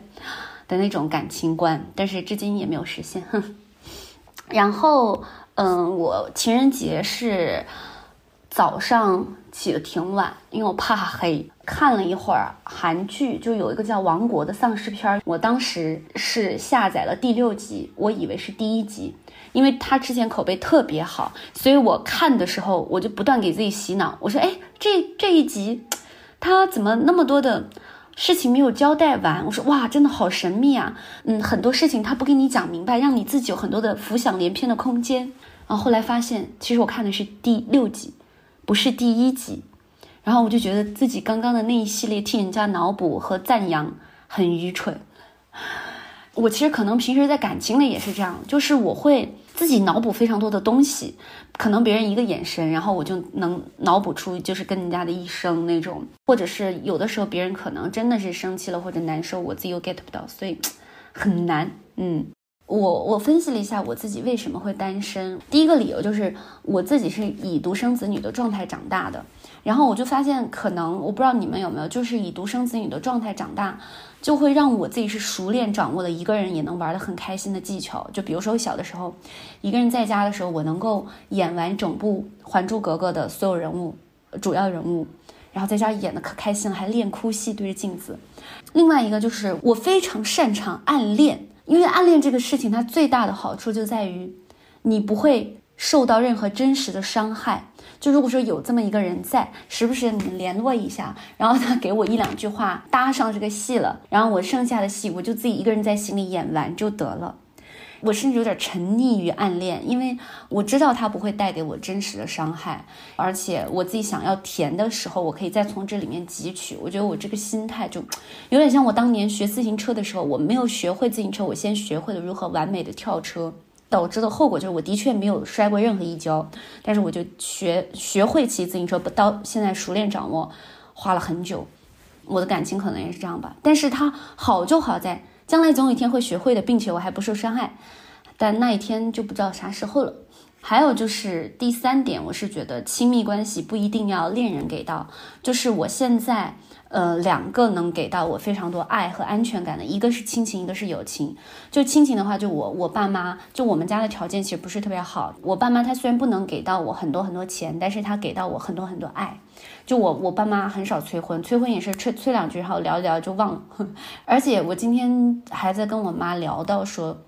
的那种感情观，但是至今也没有实现。哼。然后，嗯，我情人节是。早上起的挺晚，因为我怕黑，看了一会儿韩剧，就有一个叫《王国》的丧尸片，我当时是下载了第六集，我以为是第一集，因为它之前口碑特别好，所以我看的时候我就不断给自己洗脑，我说，哎，这这一集，他怎么那么多的事情没有交代完？我说，哇，真的好神秘啊，嗯，很多事情他不给你讲明白，让你自己有很多的浮想联翩的空间。然后后来发现，其实我看的是第六集。不是第一集，然后我就觉得自己刚刚的那一系列替人家脑补和赞扬很愚蠢，我其实可能平时在感情里也是这样，就是我会自己脑补非常多的东西，可能别人一个眼神，然后我就能脑补出就是跟人家的一生那种，或者是有的时候别人可能真的是生气了或者难受，我自己又 get 不到，所以很难。嗯，我我分析了一下我自己为什么会单身，第一个理由就是我自己是以独生子女的状态长大的，然后我就发现可能我不知道你们有没有，就是以独生子女的状态长大。就会让我自己是熟练掌握了一个人也能玩得很开心的技巧。就比如说小的时候，一个人在家的时候，我能够演完整部《还珠格格》的所有人物，主要人物，然后在家演的可开心了，还练哭戏对着镜子。另外一个就是我非常擅长暗恋，因为暗恋这个事情它最大的好处就在于，你不会受到任何真实的伤害。就如果说有这么一个人在，时不时你联络一下，然后他给我一两句话搭上这个戏了，然后我剩下的戏我就自己一个人在心里演完就得了。我甚至有点沉溺于暗恋，因为我知道他不会带给我真实的伤害，而且我自己想要甜的时候，我可以再从这里面汲取。我觉得我这个心态就有点像我当年学自行车的时候，我没有学会自行车，我先学会了如何完美的跳车。导致的后果就是我的确没有摔过任何一跤，但是我就学学会骑自行车，不到现在熟练掌握，花了很久。我的感情可能也是这样吧，但是它好就好在将来总有一天会学会的，并且我还不受伤害，但那一天就不知道啥时候了。还有就是第三点，我是觉得亲密关系不一定要恋人给到，就是我现在。呃，两个能给到我非常多爱和安全感的，一个是亲情，一个是友情。就亲情的话，就我我爸妈，就我们家的条件其实不是特别好。我爸妈他虽然不能给到我很多很多钱，但是他给到我很多很多爱。就我我爸妈很少催婚，催婚也是催催两句，然后聊一聊就忘了。而且我今天还在跟我妈聊到说，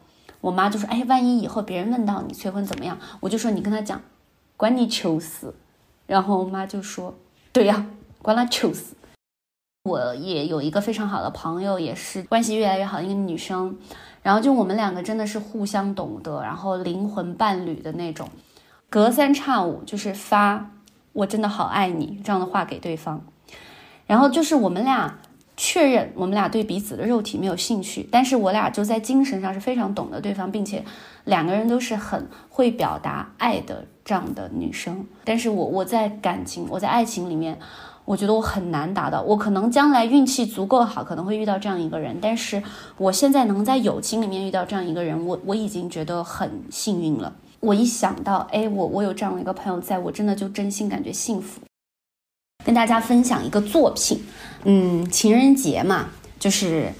我妈就说，哎，万一以后别人问到你催婚怎么样，我就说你跟他讲，管你求死。然后我妈就说，对呀，管他求死。我也有一个非常好的朋友，也是关系越来越好的一个女生，然后就我们两个真的是互相懂得，然后灵魂伴侣的那种，隔三差五就是发“我真的好爱你”这样的话给对方，然后就是我们俩确认我们俩对彼此的肉体没有兴趣，但是我俩就在精神上是非常懂得对方，并且两个人都是很会表达爱的这样的女生，但是我我在感情我在爱情里面。我觉得我很难达到，我可能将来运气足够好，可能会遇到这样一个人。但是我现在能在友情里面遇到这样一个人，我我已经觉得很幸运了。我一想到，哎，我我有这样的一个朋友，在我真的就真心感觉幸福。跟大家分享一个作品，嗯，情人节嘛，就是，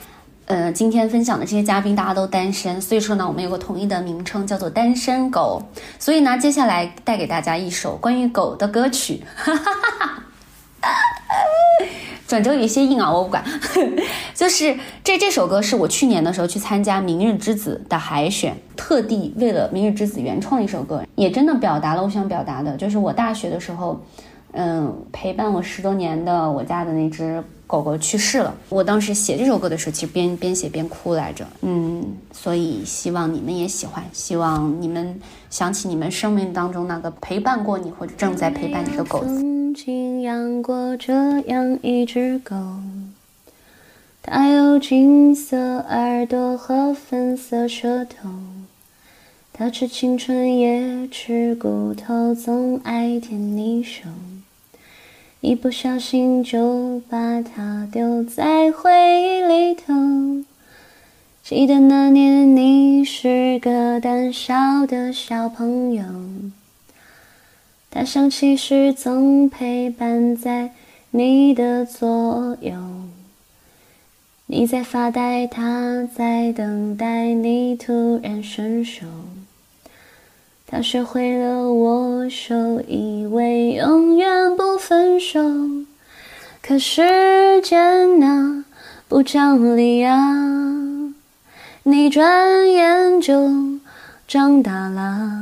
呃，今天分享的这些嘉宾大家都单身，所以说呢，我们有个统一的名称叫做单身狗。所以呢，接下来带给大家一首关于狗的歌曲。哈哈哈哈 转折有一些硬啊，我不管。就是这这首歌是我去年的时候去参加《明日之子》的海选，特地为了《明日之子》原创的一首歌，也真的表达了我想表达的，就是我大学的时候，嗯，陪伴我十多年的我家的那只狗狗去世了。我当时写这首歌的时候，其实边边写边哭来着。嗯，所以希望你们也喜欢，希望你们想起你们生命当中那个陪伴过你或者正在陪伴你的狗子。曾经养过这样一只狗，它有金色耳朵和粉色舌头，它吃青春也吃骨头，总爱舔你手，一不小心就把它丢在回忆里头。记得那年你是个胆小的小朋友。他想起时总陪伴在你的左右，你在发呆，他在等待你突然伸手。他学会了握手，以为永远不分手。可时间啊，不讲理啊，你转眼就长大了。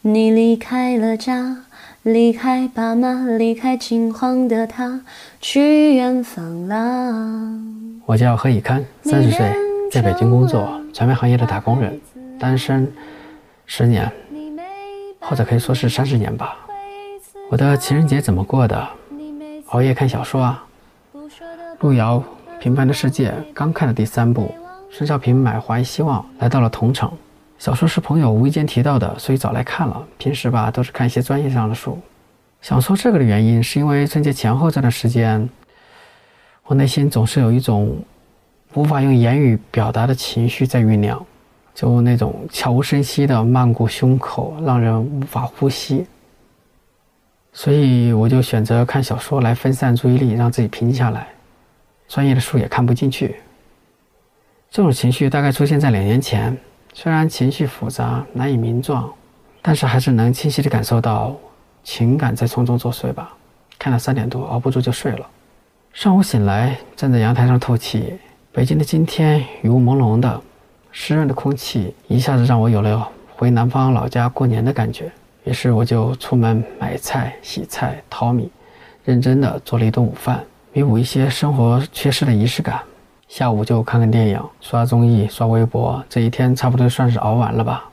你离开了家，离开爸妈，离开金黄的他，去远方了。我叫何以堪，三十岁，在北京工作，传媒行业的打工人，单身十年，或者可以说是三十年吧。我的情人节怎么过的？熬夜看小说啊。路遥《平凡的世界》刚看了第三部，孙少平满怀希望来到了桐城。小说是朋友无意间提到的，所以找来看了。平时吧都是看一些专业上的书。想说这个的原因，是因为春节前后这段时间，我内心总是有一种无法用言语表达的情绪在酝酿，就那种悄无声息的漫过胸口，让人无法呼吸。所以我就选择看小说来分散注意力，让自己平静下来。专业的书也看不进去。这种情绪大概出现在两年前。虽然情绪复杂难以名状，但是还是能清晰地感受到情感在从中作祟吧。看到三点多，熬不住就睡了。上午醒来，站在阳台上透气。北京的今天雨雾朦胧的，湿润的空气一下子让我有了回南方老家过年的感觉。于是我就出门买菜、洗菜、淘米，认真地做了一顿午饭，弥补一些生活缺失的仪式感。下午就看看电影、刷综艺、刷微博，这一天差不多算是熬完了吧。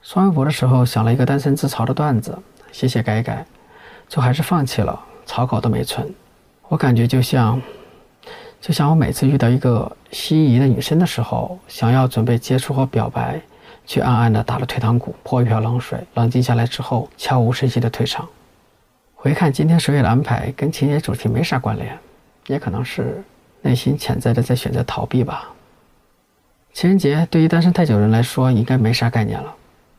刷微博的时候想了一个单身自嘲的段子，写写改改，就还是放弃了，草稿都没存。我感觉就像，就像我每次遇到一个心仪的女生的时候，想要准备接触或表白，却暗暗的打了退堂鼓，泼一瓢冷水，冷静下来之后悄无声息的退场。回看今天十月的安排，跟情节主题没啥关联，也可能是。内心潜在的在选择逃避吧。情人节对于单身太久人来说应该没啥概念了。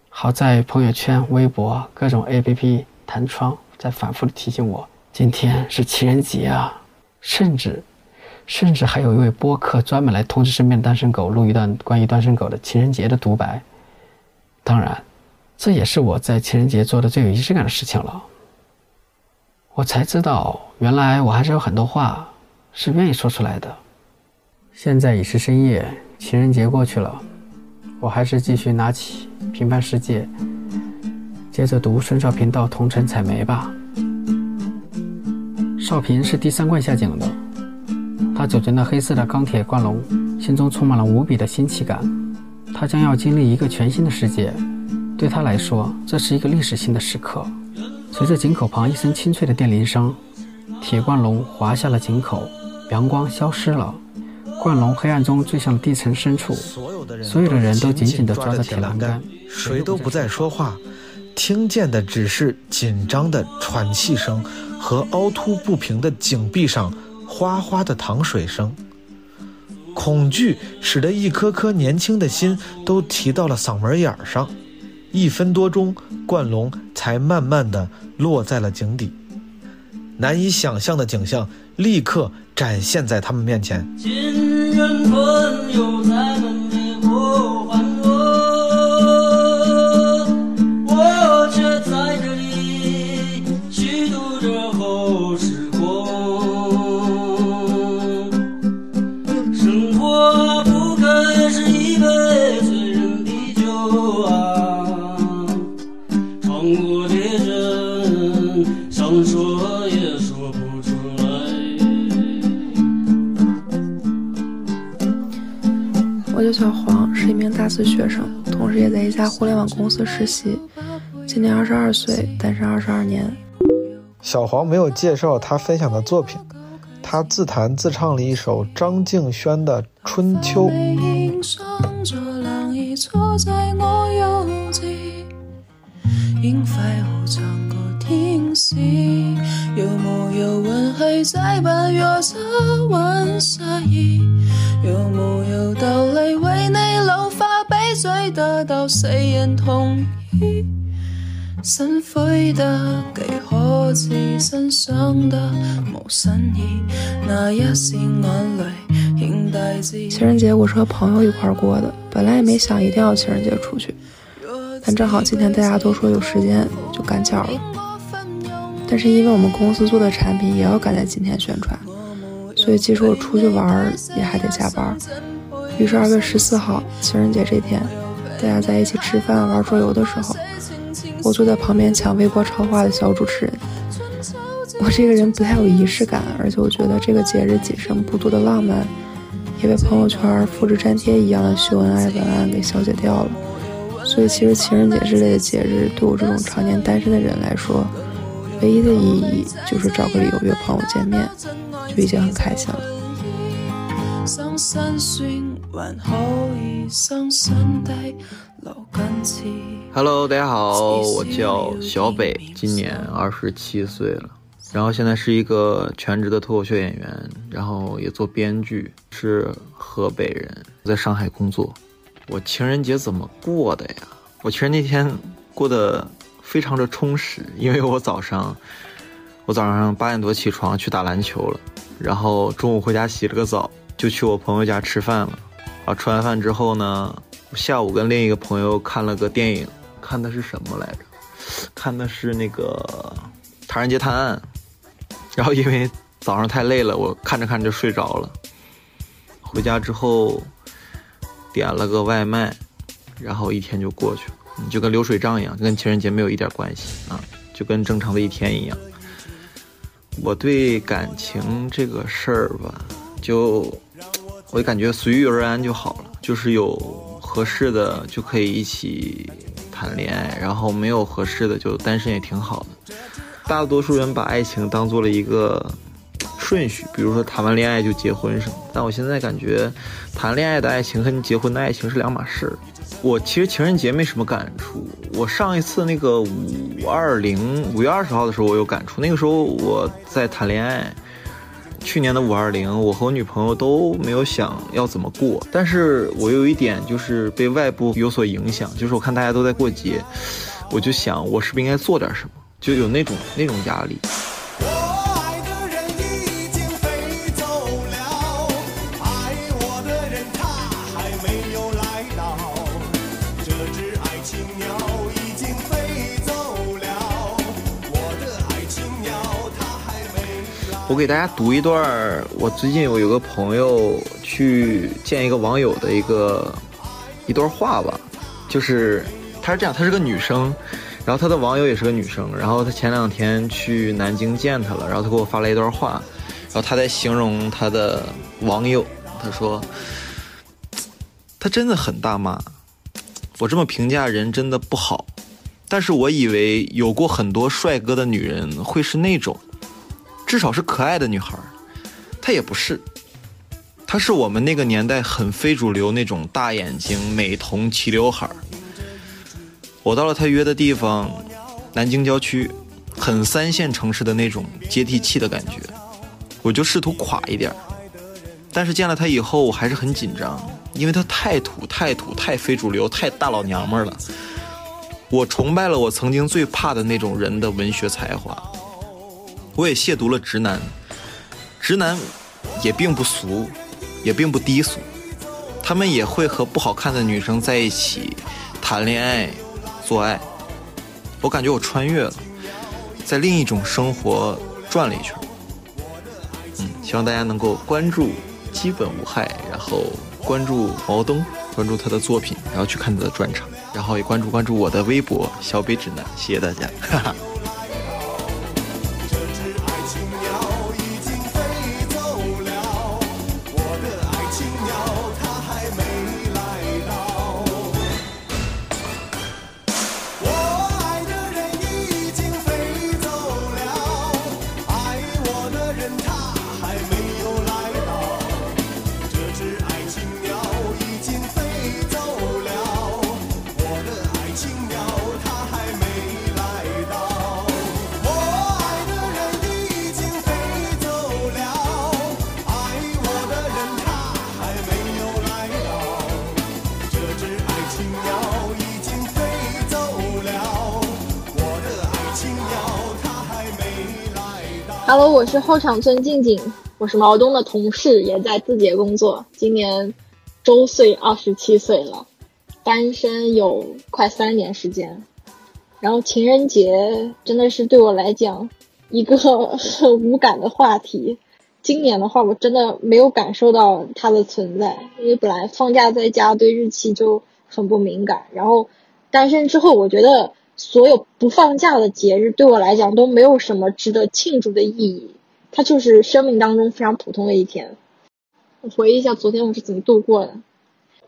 好在朋友圈、微博各种 APP 弹窗在反复的提醒我，今天是情人节啊！甚至，甚至还有一位播客专门来通知身边的单身狗录一段关于单身狗的情人节的独白。当然，这也是我在情人节做的最有仪式感的事情了。我才知道，原来我还是有很多话。是愿意说出来的。现在已是深夜，情人节过去了，我还是继续拿起《平凡世界》，接着读孙少平到桐城采煤吧。少平是第三罐下井的，他走进那黑色的钢铁罐笼，心中充满了无比的新奇感。他将要经历一个全新的世界，对他来说，这是一个历史性的时刻。随着井口旁一声清脆的电铃声，铁罐笼滑下了井口。阳光消失了，冠龙黑暗中坠向地层深处。所有的人都紧紧地抓着铁栏杆，谁都不再说话，听见的只是紧张的喘气声和凹凸不平的井壁上哗哗的淌水声。恐惧使得一颗颗年轻的心都提到了嗓门眼儿上。一分多钟，冠龙才慢慢地落在了井底。难以想象的景象立刻展现在他们面前。学生，同时也在一家互联网公司实习，今年二十二岁，单身二十二年。小黄没有介绍他分享的作品，他自弹自唱了一首张敬轩的《春秋》。有木有温黑在半月色温色意？有木有道理为你老发悲醉得到谁人同意？心灰的几可知身上的无新意？那一线眼泪显大志。情人节我是和朋友一块过的，本来也没想一定要情人节出去，但正好今天大家都说有时间，就赶巧了。但是因为我们公司做的产品也要赶在今天宣传，所以即使我出去玩也还得加班。于是二月十四号情人节这天，大家在一起吃饭玩桌游的时候，我坐在旁边抢微博超话的小主持人。我这个人不太有仪式感，而且我觉得这个节日仅剩不多的浪漫，也被朋友圈复制粘贴一样的秀恩爱文案给消解掉了。所以其实情人节之类的节日，对我这种常年单身的人来说，唯一的意义就是找个理由约朋友见面，就已经很开心了。Hello，大家好，我叫小北，今年二十七岁了，然后现在是一个全职的脱口秀演员，然后也做编剧，是河北人，在上海工作。我情人节怎么过的呀？我其实那天过得非常的充实，因为我早上我早上八点多起床去打篮球了，然后中午回家洗了个澡，就去我朋友家吃饭了。啊，吃完饭之后呢，下午跟另一个朋友看了个电影，看的是什么来着？看的是那个《唐人街探案》。然后因为早上太累了，我看着看着就睡着了。回家之后点了个外卖，然后一天就过去了，就跟流水账一样，跟情人节没有一点关系啊，就跟正常的一天一样。我对感情这个事儿吧，就我就感觉随遇而安就好了，就是有合适的就可以一起谈恋爱，然后没有合适的就单身也挺好的。大多数人把爱情当做了一个顺序，比如说谈完恋爱就结婚什么。但我现在感觉，谈恋爱的爱情和你结婚的爱情是两码事。我其实情人节没什么感触，我上一次那个五二零五月二十号的时候我有感触，那个时候我在谈恋爱。去年的五二零，我和我女朋友都没有想要怎么过，但是我有一点就是被外部有所影响，就是我看大家都在过节，我就想我是不是应该做点什么，就有那种那种压力。我给大家读一段，我最近我有个朋友去见一个网友的一个一段话吧，就是她是这样，她是个女生，然后她的网友也是个女生，然后她前两天去南京见她了，然后她给我发了一段话，然后她在形容她的网友，她说她真的很大妈，我这么评价人真的不好，但是我以为有过很多帅哥的女人会是那种。至少是可爱的女孩，她也不是，她是我们那个年代很非主流那种大眼睛、美瞳、齐刘海。我到了她约的地方，南京郊区，很三线城市的那种接地气的感觉，我就试图垮一点。但是见了她以后，我还是很紧张，因为她太土、太土、太非主流、太大老娘们了。我崇拜了我曾经最怕的那种人的文学才华。我也亵渎了直男，直男也并不俗，也并不低俗，他们也会和不好看的女生在一起谈恋爱、做爱。我感觉我穿越了，在另一种生活转了一圈。嗯，希望大家能够关注基本无害，然后关注毛东，关注他的作品，然后去看他的专场，然后也关注关注我的微博小北指南。谢谢大家，哈哈。是后场村静静，我是毛东的同事，也在字节工作，今年周岁二十七岁了，单身有快三年时间。然后情人节真的是对我来讲一个 很无感的话题。今年的话，我真的没有感受到它的存在，因为本来放假在家对日期就很不敏感。然后单身之后，我觉得。所有不放假的节日对我来讲都没有什么值得庆祝的意义，它就是生命当中非常普通的一天。我回忆一下昨天我是怎么度过的。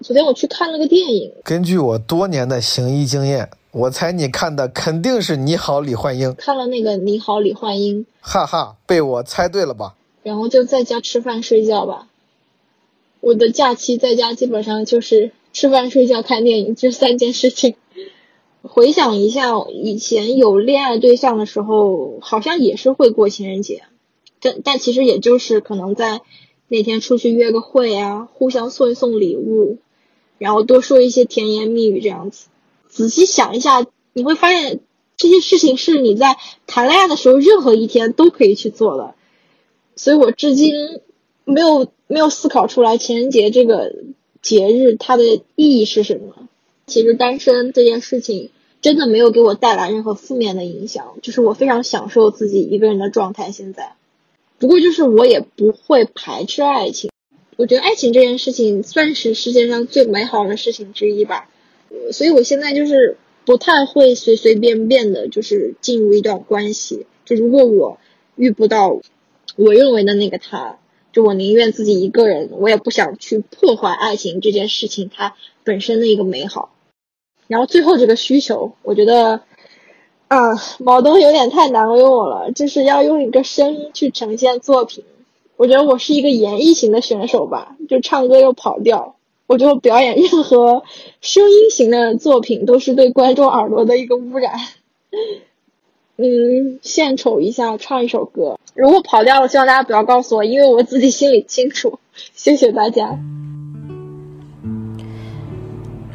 昨天我去看了个电影，根据我多年的行医经验，我猜你看的肯定是《你好，李焕英》。看了那个《你好，李焕英》，哈哈，被我猜对了吧？然后就在家吃饭睡觉吧。我的假期在家基本上就是吃饭、睡觉、看电影这三件事情。回想一下，以前有恋爱对象的时候，好像也是会过情人节，但但其实也就是可能在那天出去约个会啊，互相送一送礼物，然后多说一些甜言蜜语这样子。仔细想一下，你会发现这些事情是你在谈恋爱的时候任何一天都可以去做的。所以我至今没有没有思考出来情人节这个节日它的意义是什么。其实单身这件事情真的没有给我带来任何负面的影响，就是我非常享受自己一个人的状态。现在，不过就是我也不会排斥爱情，我觉得爱情这件事情算是世界上最美好的事情之一吧。所以我现在就是不太会随随便便的，就是进入一段关系。就如果我遇不到我认为的那个他，就我宁愿自己一个人，我也不想去破坏爱情这件事情它本身的一个美好。然后最后这个需求，我觉得，啊，毛东有点太难为我了，就是要用一个声音去呈现作品。我觉得我是一个演绎型的选手吧，就唱歌又跑调。我觉得表演任何声音型的作品都是对观众耳朵的一个污染。嗯，献丑一下，唱一首歌。如果跑调了，希望大家不要告诉我，因为我自己心里清楚。谢谢大家。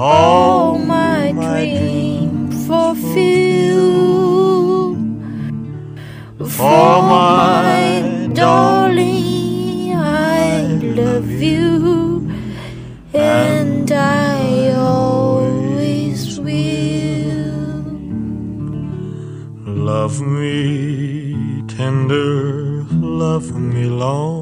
all my dreams fulfill. For my darling, I love you, and I always will. Love me tender, love me long.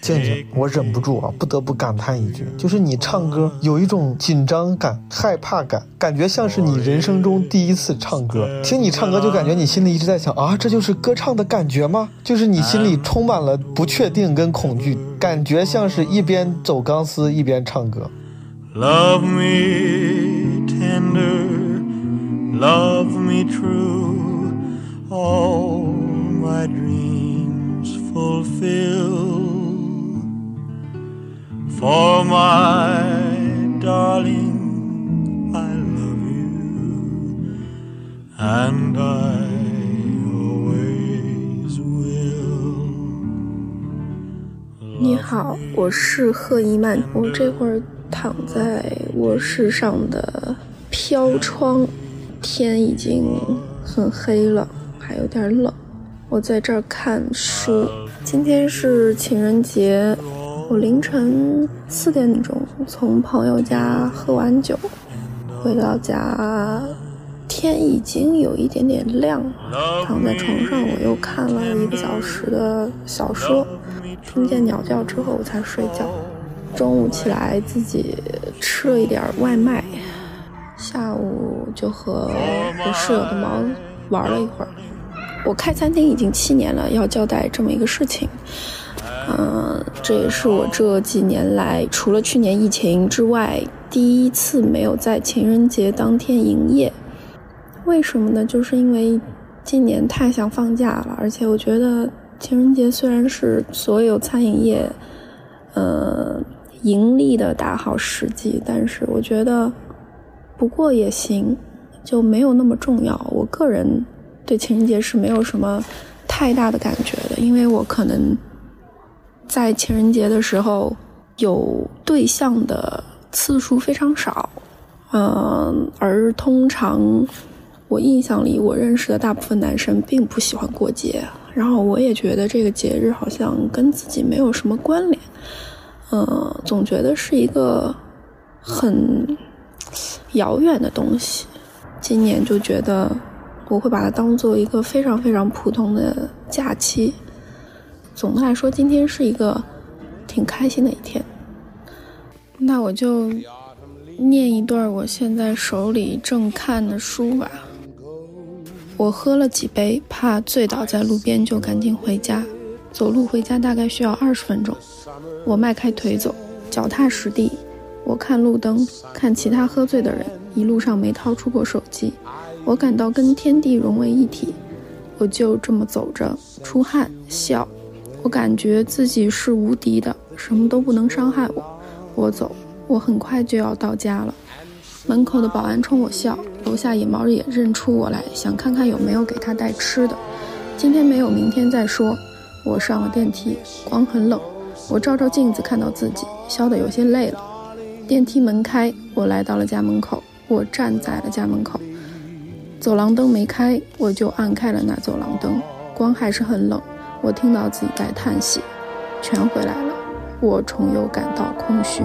静静，我忍不住啊，不得不感叹一句，就是你唱歌有一种紧张感、害怕感，感觉像是你人生中第一次唱歌。听你唱歌，就感觉你心里一直在想啊，这就是歌唱的感觉吗？就是你心里充满了不确定跟恐惧，感觉像是一边走钢丝一边唱歌。Love me tender, love me true, all my dreams fulfill. For my darling, I love you, and I always will. 你好，我是贺一曼，我这会儿躺在卧室上的飘窗，天已经很黑了，还有点冷。我在这儿看书。今天是情人节，我凌晨四点钟从朋友家喝完酒，回到家，天已经有一点点亮了。躺在床上，我又看了一个小时的小说，听见鸟叫之后我才睡觉。中午起来自己吃了一点外卖，下午就和我室友的猫玩了一会儿。我开餐厅已经七年了，要交代这么一个事情。嗯，这也是我这几年来除了去年疫情之外第一次没有在情人节当天营业。为什么呢？就是因为今年太想放假了，而且我觉得情人节虽然是所有餐饮业，呃，盈利的大好时机，但是我觉得不过也行，就没有那么重要。我个人对情人节是没有什么太大的感觉的，因为我可能在情人节的时候有对象的次数非常少，嗯，而通常我印象里我认识的大部分男生并不喜欢过节，然后我也觉得这个节日好像跟自己没有什么关联，嗯，总觉得是一个很遥远的东西。今年就觉得我会把它当做一个非常非常普通的假期。总的来说，今天是一个挺开心的一天。那我就念一段我现在手里正看的书吧。我喝了几杯，怕醉倒在路边，就赶紧回家。走路回家大概需要二十分钟。我迈开腿走，脚踏实地。我看路灯，看其他喝醉的人，一路上没掏出过手机。我感到跟天地融为一体。我就这么走着，出汗笑。我感觉自己是无敌的，什么都不能伤害我。我走，我很快就要到家了。门口的保安冲我笑，楼下野猫也认出我来，想看看有没有给他带吃的。今天没有，明天再说。我上了电梯，光很冷。我照照镜子，看到自己，笑得有些累了。电梯门开，我来到了家门口。我站在了家门口，走廊灯没开，我就按开了那走廊灯。光还是很冷，我听到自己在叹息。全回来了，我重又感到空虚。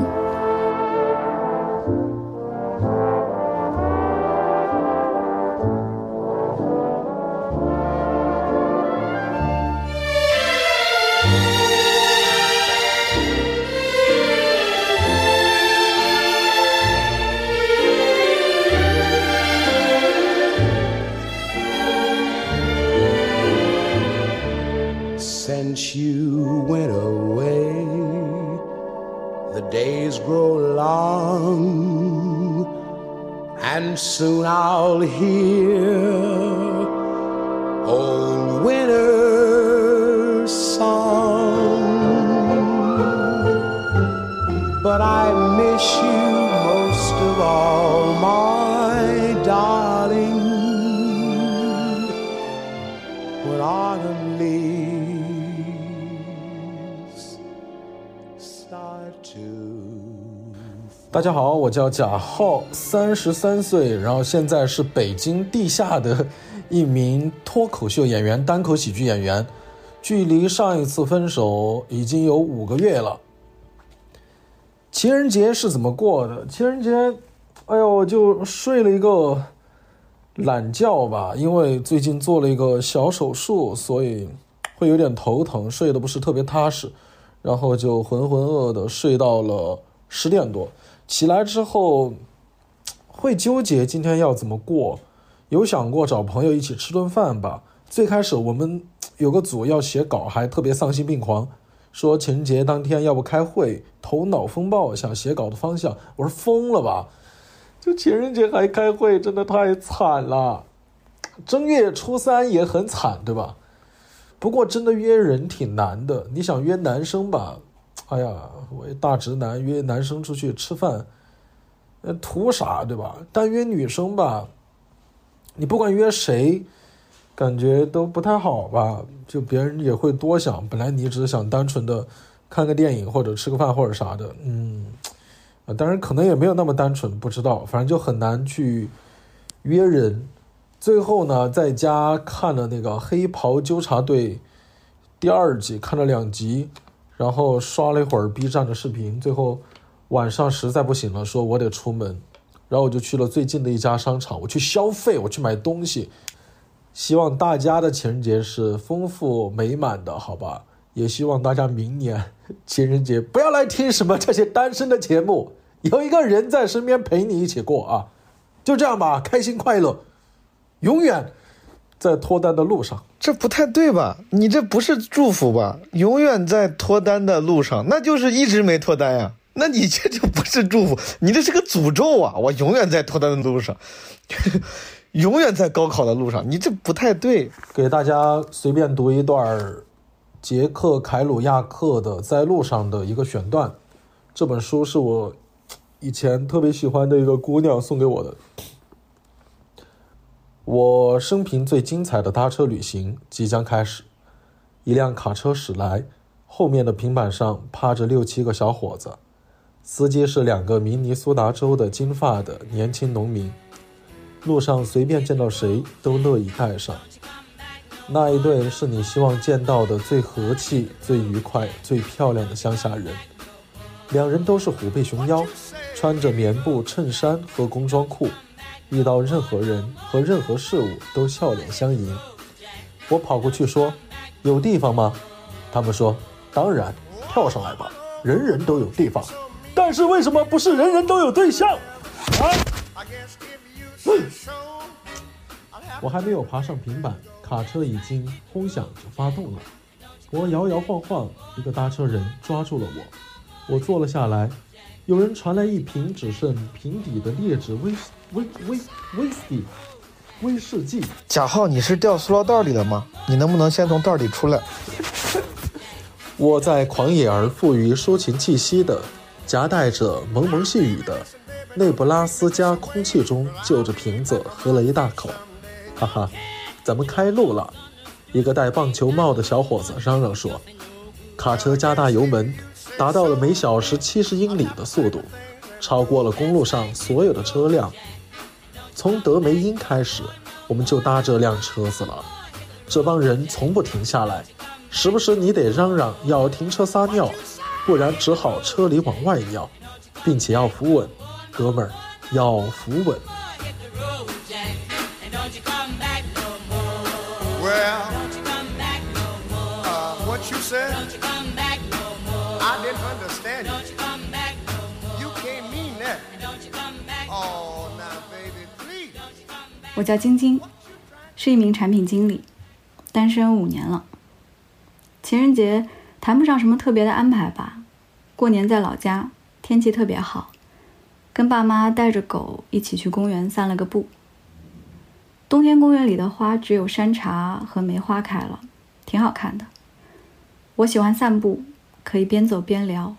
我叫贾浩，三十三岁，然后现在是北京地下的一名脱口秀演员、单口喜剧演员，距离上一次分手已经有五个月了。情人节是怎么过的？情人节，哎呦，就睡了一个懒觉吧，因为最近做了一个小手术，所以会有点头疼，睡得不是特别踏实，然后就浑浑噩噩的睡到了十点多。起来之后会纠结今天要怎么过，有想过找朋友一起吃顿饭吧。最开始我们有个组要写稿，还特别丧心病狂，说情人节当天要不开会，头脑风暴，想写稿的方向。我说疯了吧，就情人节还开会，真的太惨了。正月初三也很惨，对吧？不过真的约人挺难的，你想约男生吧？哎呀，我一大直男约男生出去吃饭，呃，图啥对吧？但约女生吧，你不管约谁，感觉都不太好吧？就别人也会多想。本来你只是想单纯的看个电影或者吃个饭或者啥的，嗯，啊，当然可能也没有那么单纯，不知道，反正就很难去约人。最后呢，在家看了那个《黑袍纠察队》第二季，看了两集。然后刷了一会儿 B 站的视频，最后晚上实在不行了，说我得出门，然后我就去了最近的一家商场，我去消费，我去买东西。希望大家的情人节是丰富美满的，好吧？也希望大家明年情人节不要来听什么这些单身的节目，有一个人在身边陪你一起过啊，就这样吧，开心快乐，永远。在脱单的路上，这不太对吧？你这不是祝福吧？永远在脱单的路上，那就是一直没脱单呀。那你这就不是祝福，你这是个诅咒啊！我永远在脱单的路上，永远在高考的路上，你这不太对。给大家随便读一段杰克·凯鲁亚克的《在路上》的一个选段。这本书是我以前特别喜欢的一个姑娘送给我的。我生平最精彩的搭车旅行即将开始。一辆卡车驶来，后面的平板上趴着六七个小伙子，司机是两个明尼苏达州的金发的年轻农民。路上随便见到谁都乐意带上。那一对是你希望见到的最和气、最愉快、最漂亮的乡下人。两人都是虎背熊腰，穿着棉布衬衫和工装裤。遇到任何人和任何事物都笑脸相迎。我跑过去说：“有地方吗？”他们说：“当然，跳上来吧。”人人都有地方，但是为什么不是人人都有对象？啊！我还没有爬上平板，卡车已经轰响着发动了。我摇摇晃晃，一个搭车人抓住了我，我坐了下来。有人传来一瓶只剩瓶底的劣质威士威威威士忌，威士忌。贾浩，你是掉塑料袋里了吗？你能不能先从袋里出来？我在狂野而富于抒情气息的、夹带着蒙蒙细雨的内布拉斯加空气中，就着瓶子喝了一大口。哈哈，咱们开路了！一个戴棒球帽的小伙子嚷嚷说：“卡车加大油门。”达到了每小时七十英里的速度，超过了公路上所有的车辆。从德梅因开始，我们就搭这辆车子了。这帮人从不停下来，时不时你得嚷嚷要停车撒尿，不然只好车里往外尿，并且要扶稳，哥们儿要扶稳。我叫晶晶，是一名产品经理，单身五年了。情人节谈不上什么特别的安排吧，过年在老家，天气特别好，跟爸妈带着狗一起去公园散了个步。冬天公园里的花只有山茶和梅花开了，挺好看的。我喜欢散步，可以边走边聊，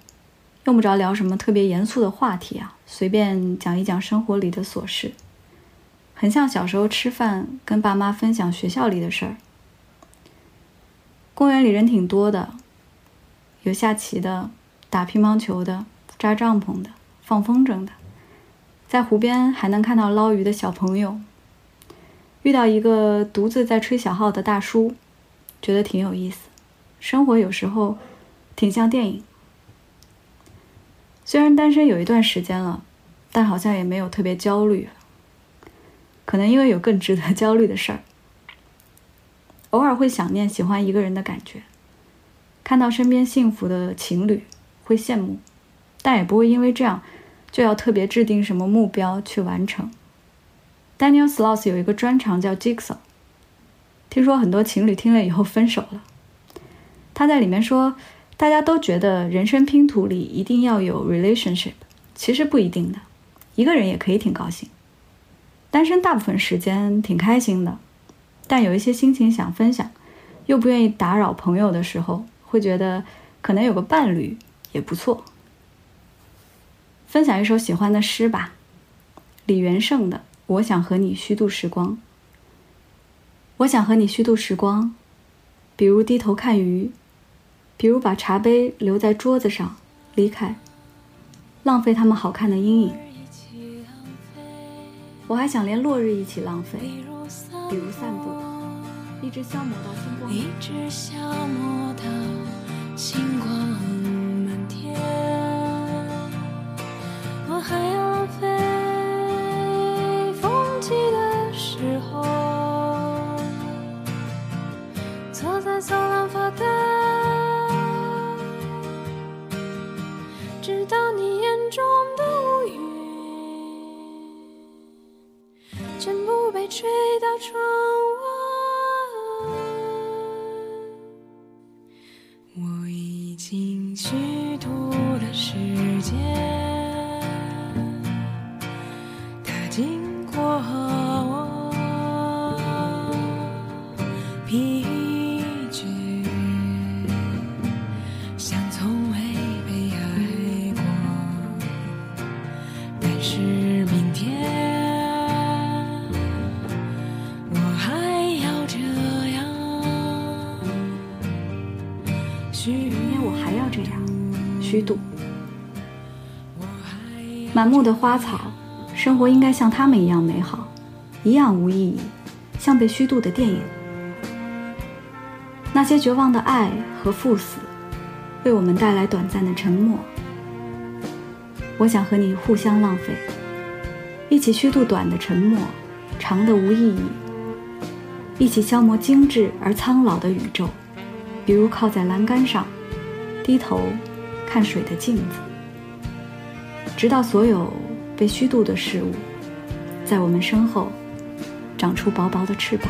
用不着聊什么特别严肃的话题啊，随便讲一讲生活里的琐事。很像小时候吃饭跟爸妈分享学校里的事儿。公园里人挺多的，有下棋的、打乒乓球的、扎帐篷的、放风筝的，在湖边还能看到捞鱼的小朋友。遇到一个独自在吹小号的大叔，觉得挺有意思。生活有时候挺像电影。虽然单身有一段时间了，但好像也没有特别焦虑。可能因为有更值得焦虑的事儿，偶尔会想念喜欢一个人的感觉，看到身边幸福的情侣会羡慕，但也不会因为这样就要特别制定什么目标去完成。Daniel Sloss 有一个专长叫 Jigsaw，听说很多情侣听了以后分手了。他在里面说，大家都觉得人生拼图里一定要有 relationship，其实不一定的，一个人也可以挺高兴。单身大部分时间挺开心的，但有一些心情想分享，又不愿意打扰朋友的时候，会觉得可能有个伴侣也不错。分享一首喜欢的诗吧，李元胜的《我想和你虚度时光》。我想和你虚度时光，比如低头看鱼，比如把茶杯留在桌子上离开，浪费他们好看的阴影。我还想连落日一起浪费，比如散步，一直消磨到星光，一直消磨到星光满天。我还要浪费风起的时候，坐在走廊发呆，直到你眼中的全部被吹到窗外，我已经虚度了时间，它经过后虚度。满目的花草，生活应该像他们一样美好，一样无意义，像被虚度的电影。那些绝望的爱和赴死，为我们带来短暂的沉默。我想和你互相浪费，一起虚度短的沉默，长的无意义，一起消磨精致而苍老的宇宙。比如靠在栏杆上，低头看水的镜子，直到所有被虚度的事物，在我们身后长出薄薄的翅膀。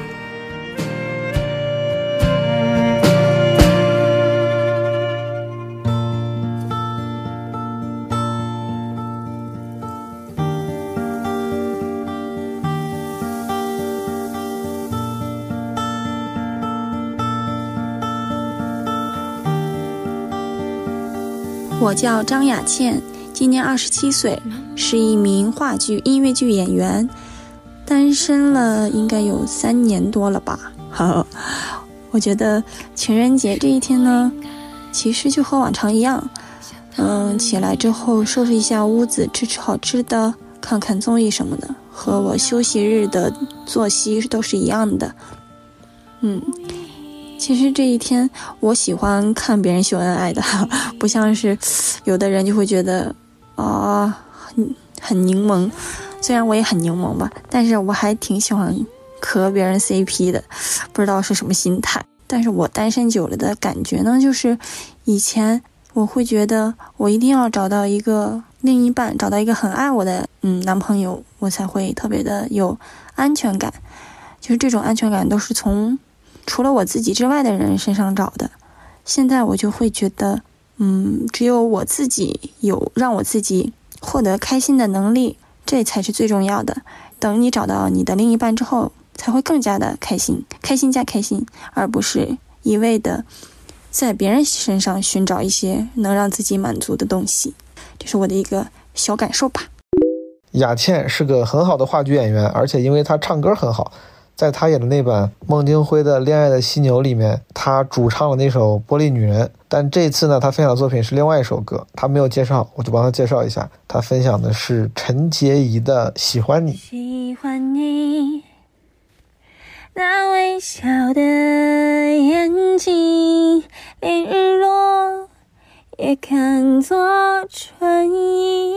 我叫张雅倩，今年二十七岁，是一名话剧、音乐剧演员，单身了应该有三年多了吧。我觉得情人节这一天呢，其实就和往常一样，嗯，起来之后收拾一下屋子，吃吃好吃的，看看综艺什么的，和我休息日的作息都是一样的。嗯。其实这一天，我喜欢看别人秀恩爱的，不像是有的人就会觉得啊很很柠檬。虽然我也很柠檬吧，但是我还挺喜欢磕别人 CP 的，不知道是什么心态。但是我单身久了的感觉呢，就是以前我会觉得我一定要找到一个另一半，找到一个很爱我的嗯男朋友，我才会特别的有安全感。就是这种安全感都是从。除了我自己之外的人身上找的，现在我就会觉得，嗯，只有我自己有让我自己获得开心的能力，这才是最重要的。等你找到你的另一半之后，才会更加的开心，开心加开心，而不是一味的在别人身上寻找一些能让自己满足的东西。这是我的一个小感受吧。雅倩是个很好的话剧演员，而且因为她唱歌很好。在他演的那版孟京辉的《恋爱的犀牛》里面，他主唱了那首《玻璃女人》。但这次呢，他分享的作品是另外一首歌，他没有介绍，我就帮他介绍一下。他分享的是陈洁仪的《喜欢你》。喜欢你那微笑的眼睛，连日落也看作春意。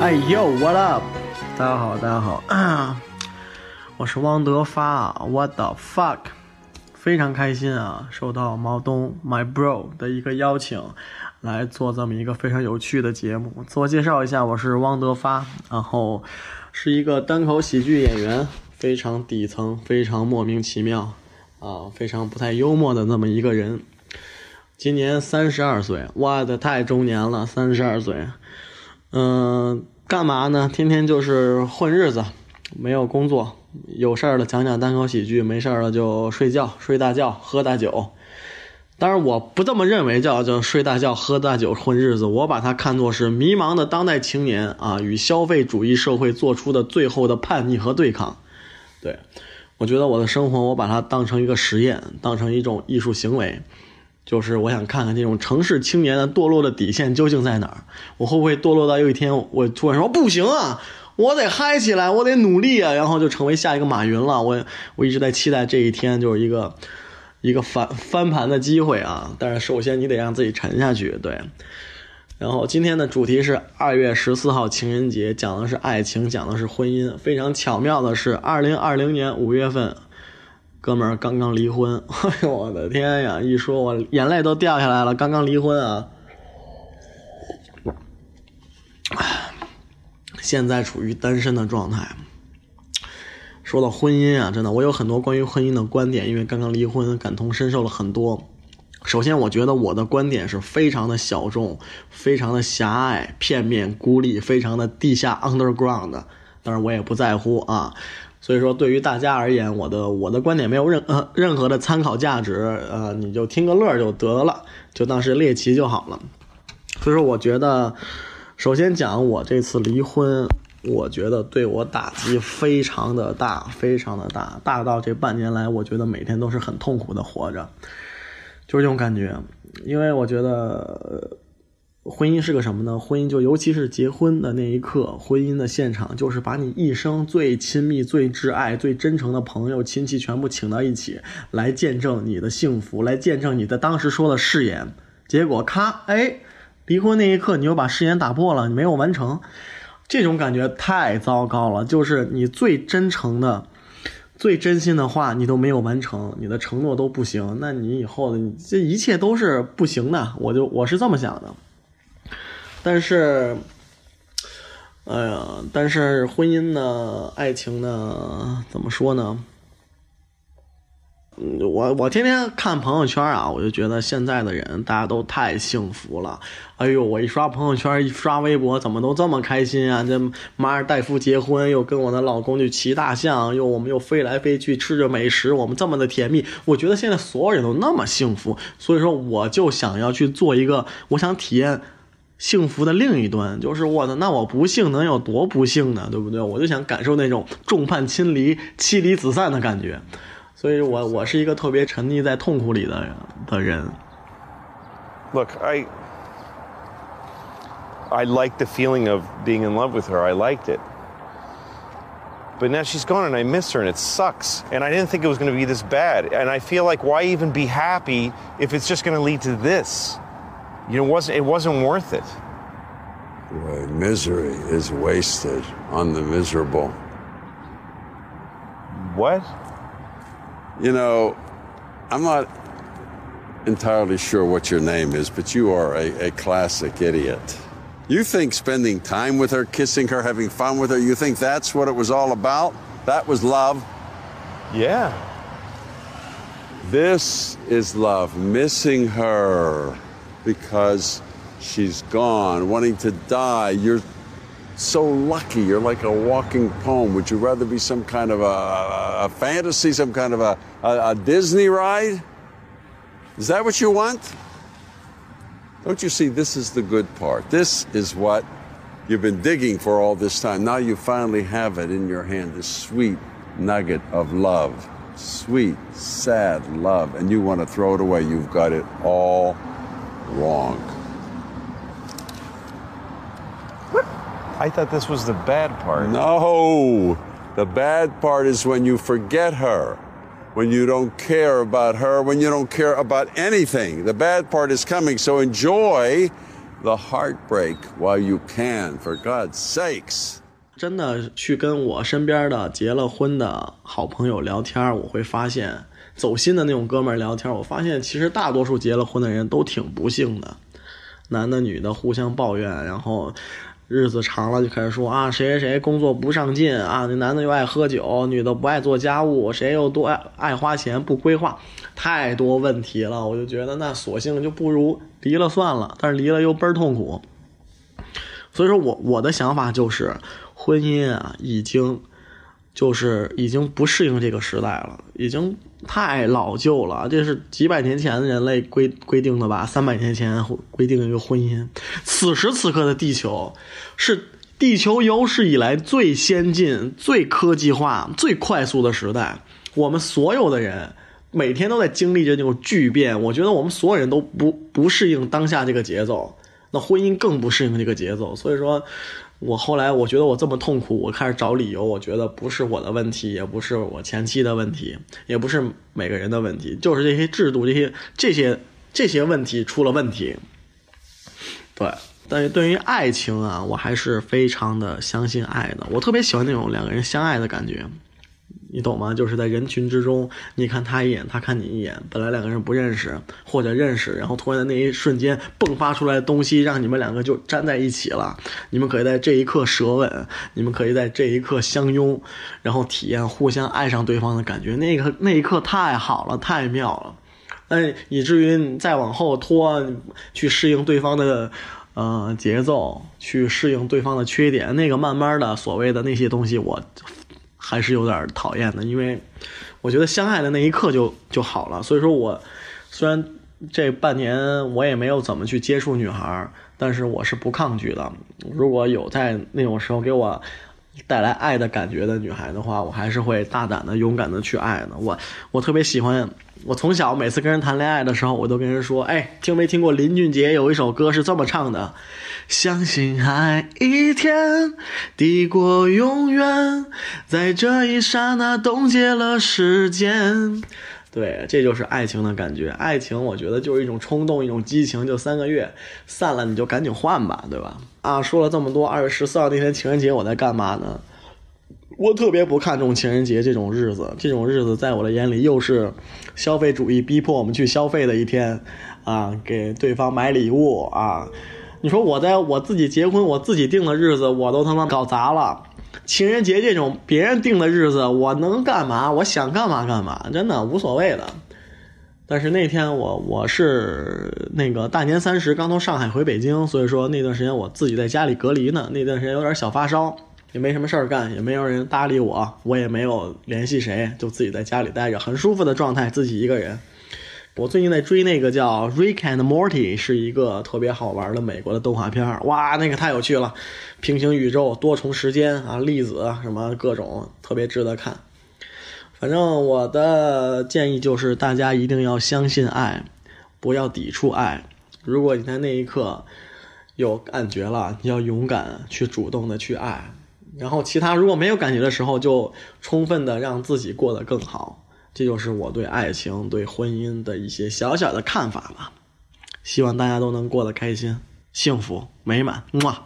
哎呦，What up？大家好，大家好，我是汪德发，What the fuck？非常开心啊，受到毛东 My Bro 的一个邀请，来做这么一个非常有趣的节目。自我介绍一下，我是汪德发，然后是一个单口喜剧演员，非常底层，非常莫名其妙啊，非常不太幽默的那么一个人。今年三十二岁，哇的太中年了，三十二岁。嗯，干嘛呢？天天就是混日子，没有工作，有事儿了讲讲单口喜剧，没事儿了就睡觉，睡大觉，喝大酒。当然，我不这么认为，叫叫睡大觉、喝大酒、混日子。我把它看作是迷茫的当代青年啊，与消费主义社会做出的最后的叛逆和对抗。对，我觉得我的生活，我把它当成一个实验，当成一种艺术行为。就是我想看看这种城市青年的堕落的底线究竟在哪儿？我会不会堕落到有一天我突然说不行啊，我得嗨起来，我得努力啊，然后就成为下一个马云了？我我一直在期待这一天，就是一个一个翻翻盘的机会啊！但是首先你得让自己沉下去，对。然后今天的主题是二月十四号情人节，讲的是爱情，讲的是婚姻。非常巧妙的是，二零二零年五月份，哥们儿刚刚离婚。哎呦我的天呀！一说我眼泪都掉下来了。刚刚离婚啊，现在处于单身的状态。说到婚姻啊，真的，我有很多关于婚姻的观点，因为刚刚离婚，感同身受了很多。首先，我觉得我的观点是非常的小众，非常的狭隘、片面、孤立，非常的地下 underground。当然，我也不在乎啊。所以说，对于大家而言，我的我的观点没有任呃任何的参考价值，呃，你就听个乐就得了，就当是猎奇就好了。所以说，我觉得，首先讲我这次离婚，我觉得对我打击非常的大，非常的大，大到这半年来，我觉得每天都是很痛苦的活着。就是这种感觉，因为我觉得婚姻是个什么呢？婚姻就尤其是结婚的那一刻，婚姻的现场就是把你一生最亲密、最挚爱、最真诚的朋友、亲戚全部请到一起，来见证你的幸福，来见证你的当时说的誓言。结果咔，哎，离婚那一刻你又把誓言打破了，你没有完成，这种感觉太糟糕了。就是你最真诚的。最真心的话你都没有完成，你的承诺都不行，那你以后的这一切都是不行的。我就我是这么想的。但是，哎呀，但是婚姻呢，爱情呢，怎么说呢？我我天天看朋友圈啊，我就觉得现在的人大家都太幸福了。哎呦，我一刷朋友圈，一刷微博，怎么都这么开心啊？这马尔代夫结婚，又跟我的老公去骑大象，又我们又飞来飞去吃着美食，我们这么的甜蜜。我觉得现在所有人都那么幸福，所以说我就想要去做一个，我想体验幸福的另一端，就是我的那我不幸能有多不幸呢？对不对？我就想感受那种众叛亲离、妻离子散的感觉。所以我我是一个特别沉溺在痛苦里的的人。 Look, I I like the feeling of being in love with her. I liked it. But now she's gone and I miss her and it sucks. And I didn't think it was going to be this bad. And I feel like why even be happy if it's just going to lead to this? You know, it wasn't it wasn't worth it. Boy, misery is wasted on the miserable. What? You know, I'm not entirely sure what your name is, but you are a, a classic idiot. You think spending time with her, kissing her, having fun with her, you think that's what it was all about? That was love? Yeah. This is love, missing her because she's gone, wanting to die. You're so lucky. You're like a walking poem. Would you rather be some kind of a, a fantasy, some kind of a, a, a Disney ride? Is that what you want? Don't you see this is the good part? This is what you've been digging for all this time. Now you finally have it in your hand, this sweet nugget of love. Sweet, sad love. And you want to throw it away. You've got it all wrong. I thought this was the bad part. No. The bad part is when you forget her, when you don't care about her, when you don't care about anything. The bad part is coming. So enjoy the heartbreak while you can, for God's sakes. 真的去跟我身边的结了婚的好朋友聊天，我会发现 走心的那种哥们儿聊天，我发现其实大多数结了婚的人都挺不幸的，男的女的互相抱怨，然后日子长了就开始说啊谁谁谁工作不上进啊，那男的又爱喝酒，女的不爱做家务，谁又多爱爱花钱不规划，太多问题了，我就觉得那索性就不如离了算了，但是离了又倍儿痛苦。所以说我我的想法就是，婚姻啊，已经就是已经不适应这个时代了，已经太老旧了。这是几百年前的人类规规定的吧？三百年前规定一个婚姻。此时此刻的地球，是地球有史以来最先进、最科技化、最快速的时代。我们所有的人每天都在经历着那种巨变。我觉得我们所有人都不不适应当下这个节奏，那婚姻更不适应这个节奏。所以说，我后来我觉得我这么痛苦，我开始找理由。我觉得不是我的问题，也不是我前妻的问题，也不是每个人的问题，就是这些制度、这些这些这些问题出了问题。对，但是对于爱情啊，我还是非常的相信爱的。我特别喜欢那种两个人相爱的感觉。你懂吗？就是在人群之中，你看他一眼，他看你一眼，本来两个人不认识或者认识，然后突然的那一瞬间迸发出来的东西，让你们两个就粘在一起了。你们可以在这一刻舌吻，你们可以在这一刻相拥，然后体验互相爱上对方的感觉。那个那一刻太好了，太妙了。但以至于再往后拖，去适应对方的呃节奏，去适应对方的缺点，那个慢慢的所谓的那些东西，我。还是有点讨厌的，因为我觉得相爱的那一刻就就好了。所以说我虽然这半年我也没有怎么去接触女孩，但是我是不抗拒的。如果有在那种时候给我带来爱的感觉的女孩的话，我还是会大胆的、勇敢的去爱的。我我特别喜欢。我从小每次跟人谈恋爱的时候，我都跟人说：“哎，听没听过林俊杰有一首歌是这么唱的？相信爱一天抵过永远，在这一刹那冻结了时间。”对，这就是爱情的感觉。爱情，我觉得就是一种冲动，一种激情，就三个月，散了你就赶紧换吧，对吧？啊，说了这么多，二月十四号那天情人节我在干嘛呢？我特别不看重情人节这种日子，这种日子在我的眼里又是消费主义逼迫我们去消费的一天，啊，给对方买礼物啊！你说我在我自己结婚我自己定的日子，我都他妈搞砸了。情人节这种别人定的日子，我能干嘛？我想干嘛干嘛，真的无所谓的。但是那天我我是那个大年三十刚从上海回北京，所以说那段时间我自己在家里隔离呢，那段时间有点小发烧。也没什么事儿干，也没有人搭理我，我也没有联系谁，就自己在家里待着，很舒服的状态，自己一个人。我最近在追那个叫《Rick and Morty》，是一个特别好玩的美国的动画片儿，哇，那个太有趣了，平行宇宙、多重时间啊，粒子什么各种，特别值得看。反正我的建议就是，大家一定要相信爱，不要抵触爱。如果你在那一刻有感觉了，你要勇敢去主动的去爱。然后，其他如果没有感觉的时候，就充分的让自己过得更好。这就是我对爱情、对婚姻的一些小小的看法吧。希望大家都能过得开心、幸福、美满。哇！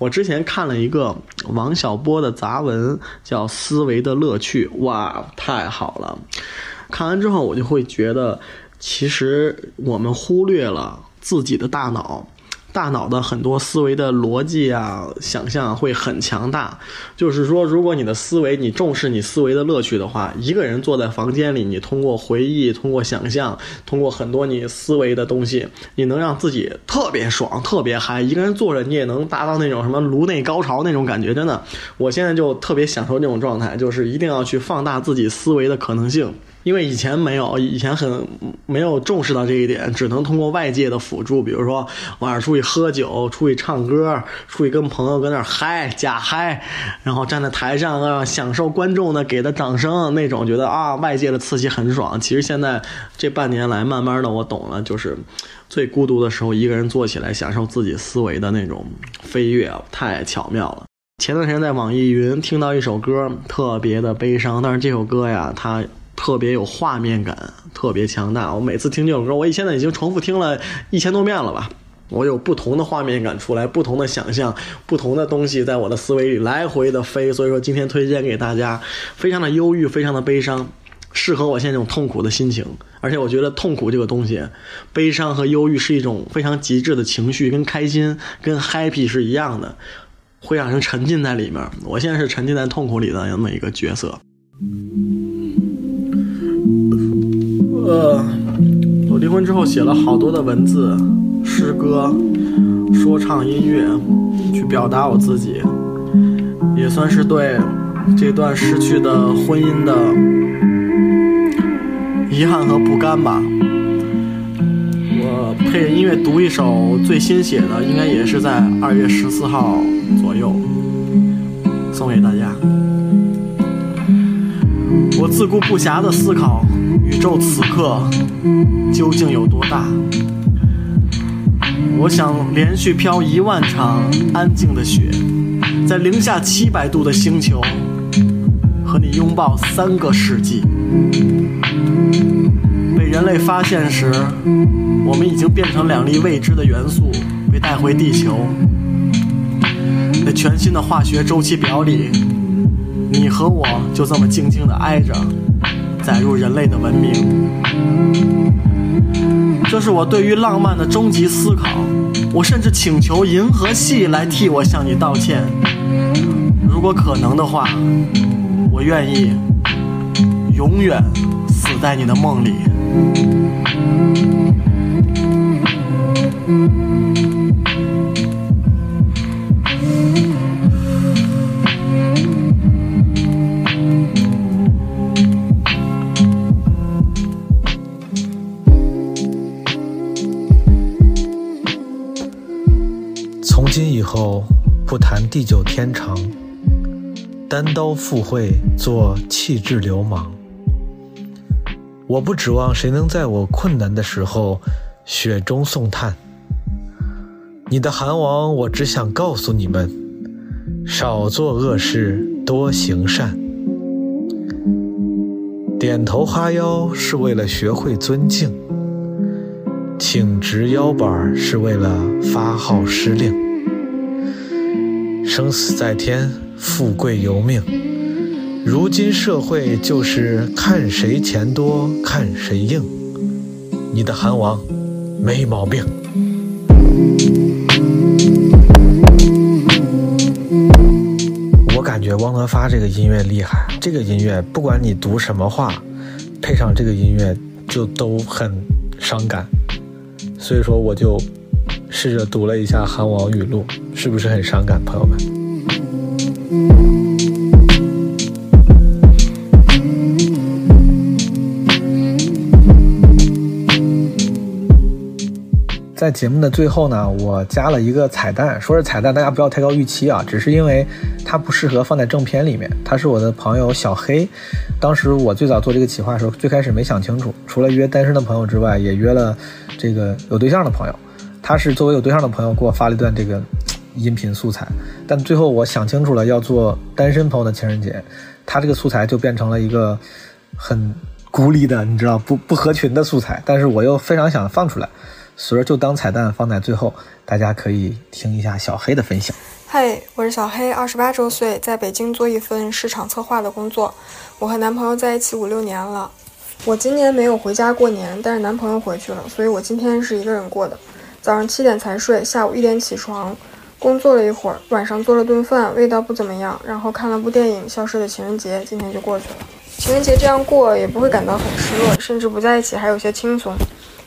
我之前看了一个王小波的杂文，叫《思维的乐趣》。哇，太好了！看完之后，我就会觉得，其实我们忽略了自己的大脑。大脑的很多思维的逻辑啊、想象会很强大。就是说，如果你的思维，你重视你思维的乐趣的话，一个人坐在房间里，你通过回忆、通过想象、通过很多你思维的东西，你能让自己特别爽、特别嗨。一个人坐着，你也能达到那种什么颅内高潮那种感觉。真的，我现在就特别享受这种状态，就是一定要去放大自己思维的可能性。因为以前没有，以前很没有重视到这一点，只能通过外界的辅助，比如说晚上出去喝酒、出去唱歌、出去跟朋友搁那嗨假嗨，然后站在台上啊享受观众的给的掌声那种，觉得啊外界的刺激很爽。其实现在这半年来，慢慢的我懂了，就是最孤独的时候，一个人坐起来享受自己思维的那种飞跃，太巧妙了。前段时间在网易云听到一首歌，特别的悲伤，但是这首歌呀，它。特别有画面感，特别强大。我每次听这首歌，我现在已经重复听了一千多遍了吧。我有不同的画面感出来，不同的想象，不同的东西在我的思维里来回的飞。所以说，今天推荐给大家，非常的忧郁，非常的悲伤，适合我现在这种痛苦的心情。而且我觉得痛苦这个东西，悲伤和忧郁是一种非常极致的情绪，跟开心、跟 happy 是一样的，会让人沉浸在里面。我现在是沉浸在痛苦里的那么一个角色。呃，我离婚之后写了好多的文字、诗歌、说唱音乐，去表达我自己，也算是对这段失去的婚姻的遗憾和不甘吧。我配音乐读一首最新写的，应该也是在二月十四号左右，送给大家。我自顾不暇的思考，宇宙此刻究竟有多大？我想连续飘一万场安静的雪，在零下七百度的星球，和你拥抱三个世纪。被人类发现时，我们已经变成两粒未知的元素，被带回地球。在全新的化学周期表里，你和我就这么静静地挨着，载入人类的文明。这是我对于浪漫的终极思考。我甚至请求银河系来替我向你道歉。如果可能的话，我愿意永远死在你的梦里。地久天长，单刀赴会做气质流氓。我不指望谁能在我困难的时候雪中送炭。你的韩王，我只想告诉你们：少做恶事，多行善。点头哈腰是为了学会尊敬。挺直腰板是为了发号施令，生死在天，富贵由命。如今社会就是看谁钱多，看谁硬。你的韩王没毛病。我感觉汪德发这个音乐厉害，这个音乐不管你读什么话，配上这个音乐就都很伤感。所以说，我就试着读了一下韩王语录，是不是很伤感，朋友们？在节目的最后呢，我加了一个彩蛋，说是彩蛋，大家不要太高预期啊，只是因为它不适合放在正片里面。他是我的朋友小黑，当时我最早做这个企划的时候，最开始没想清楚，除了约单身的朋友之外，也约了这个有对象的朋友。他是作为有对象的朋友给我发了一段这个音频素材，但最后我想清楚了要做单身朋友的情人节，他这个素材就变成了一个很孤立的，你知道不不合群的素材，但是我又非常想放出来。所以就当彩蛋放在最后，大家可以听一下小黑的分享。嗨，我是小黑，二十八周岁，在北京做一份市场策划的工作。我和男朋友在一起五六年了。我今年没有回家过年，但是男朋友回去了，所以我今天是一个人过的。早上七点才睡，下午一点起床，工作了一会儿，晚上做了顿饭，味道不怎么样，然后看了部电影《消失的情人节》，今天就过去了。情人节这样过也不会感到很失落，甚至不在一起还有些轻松。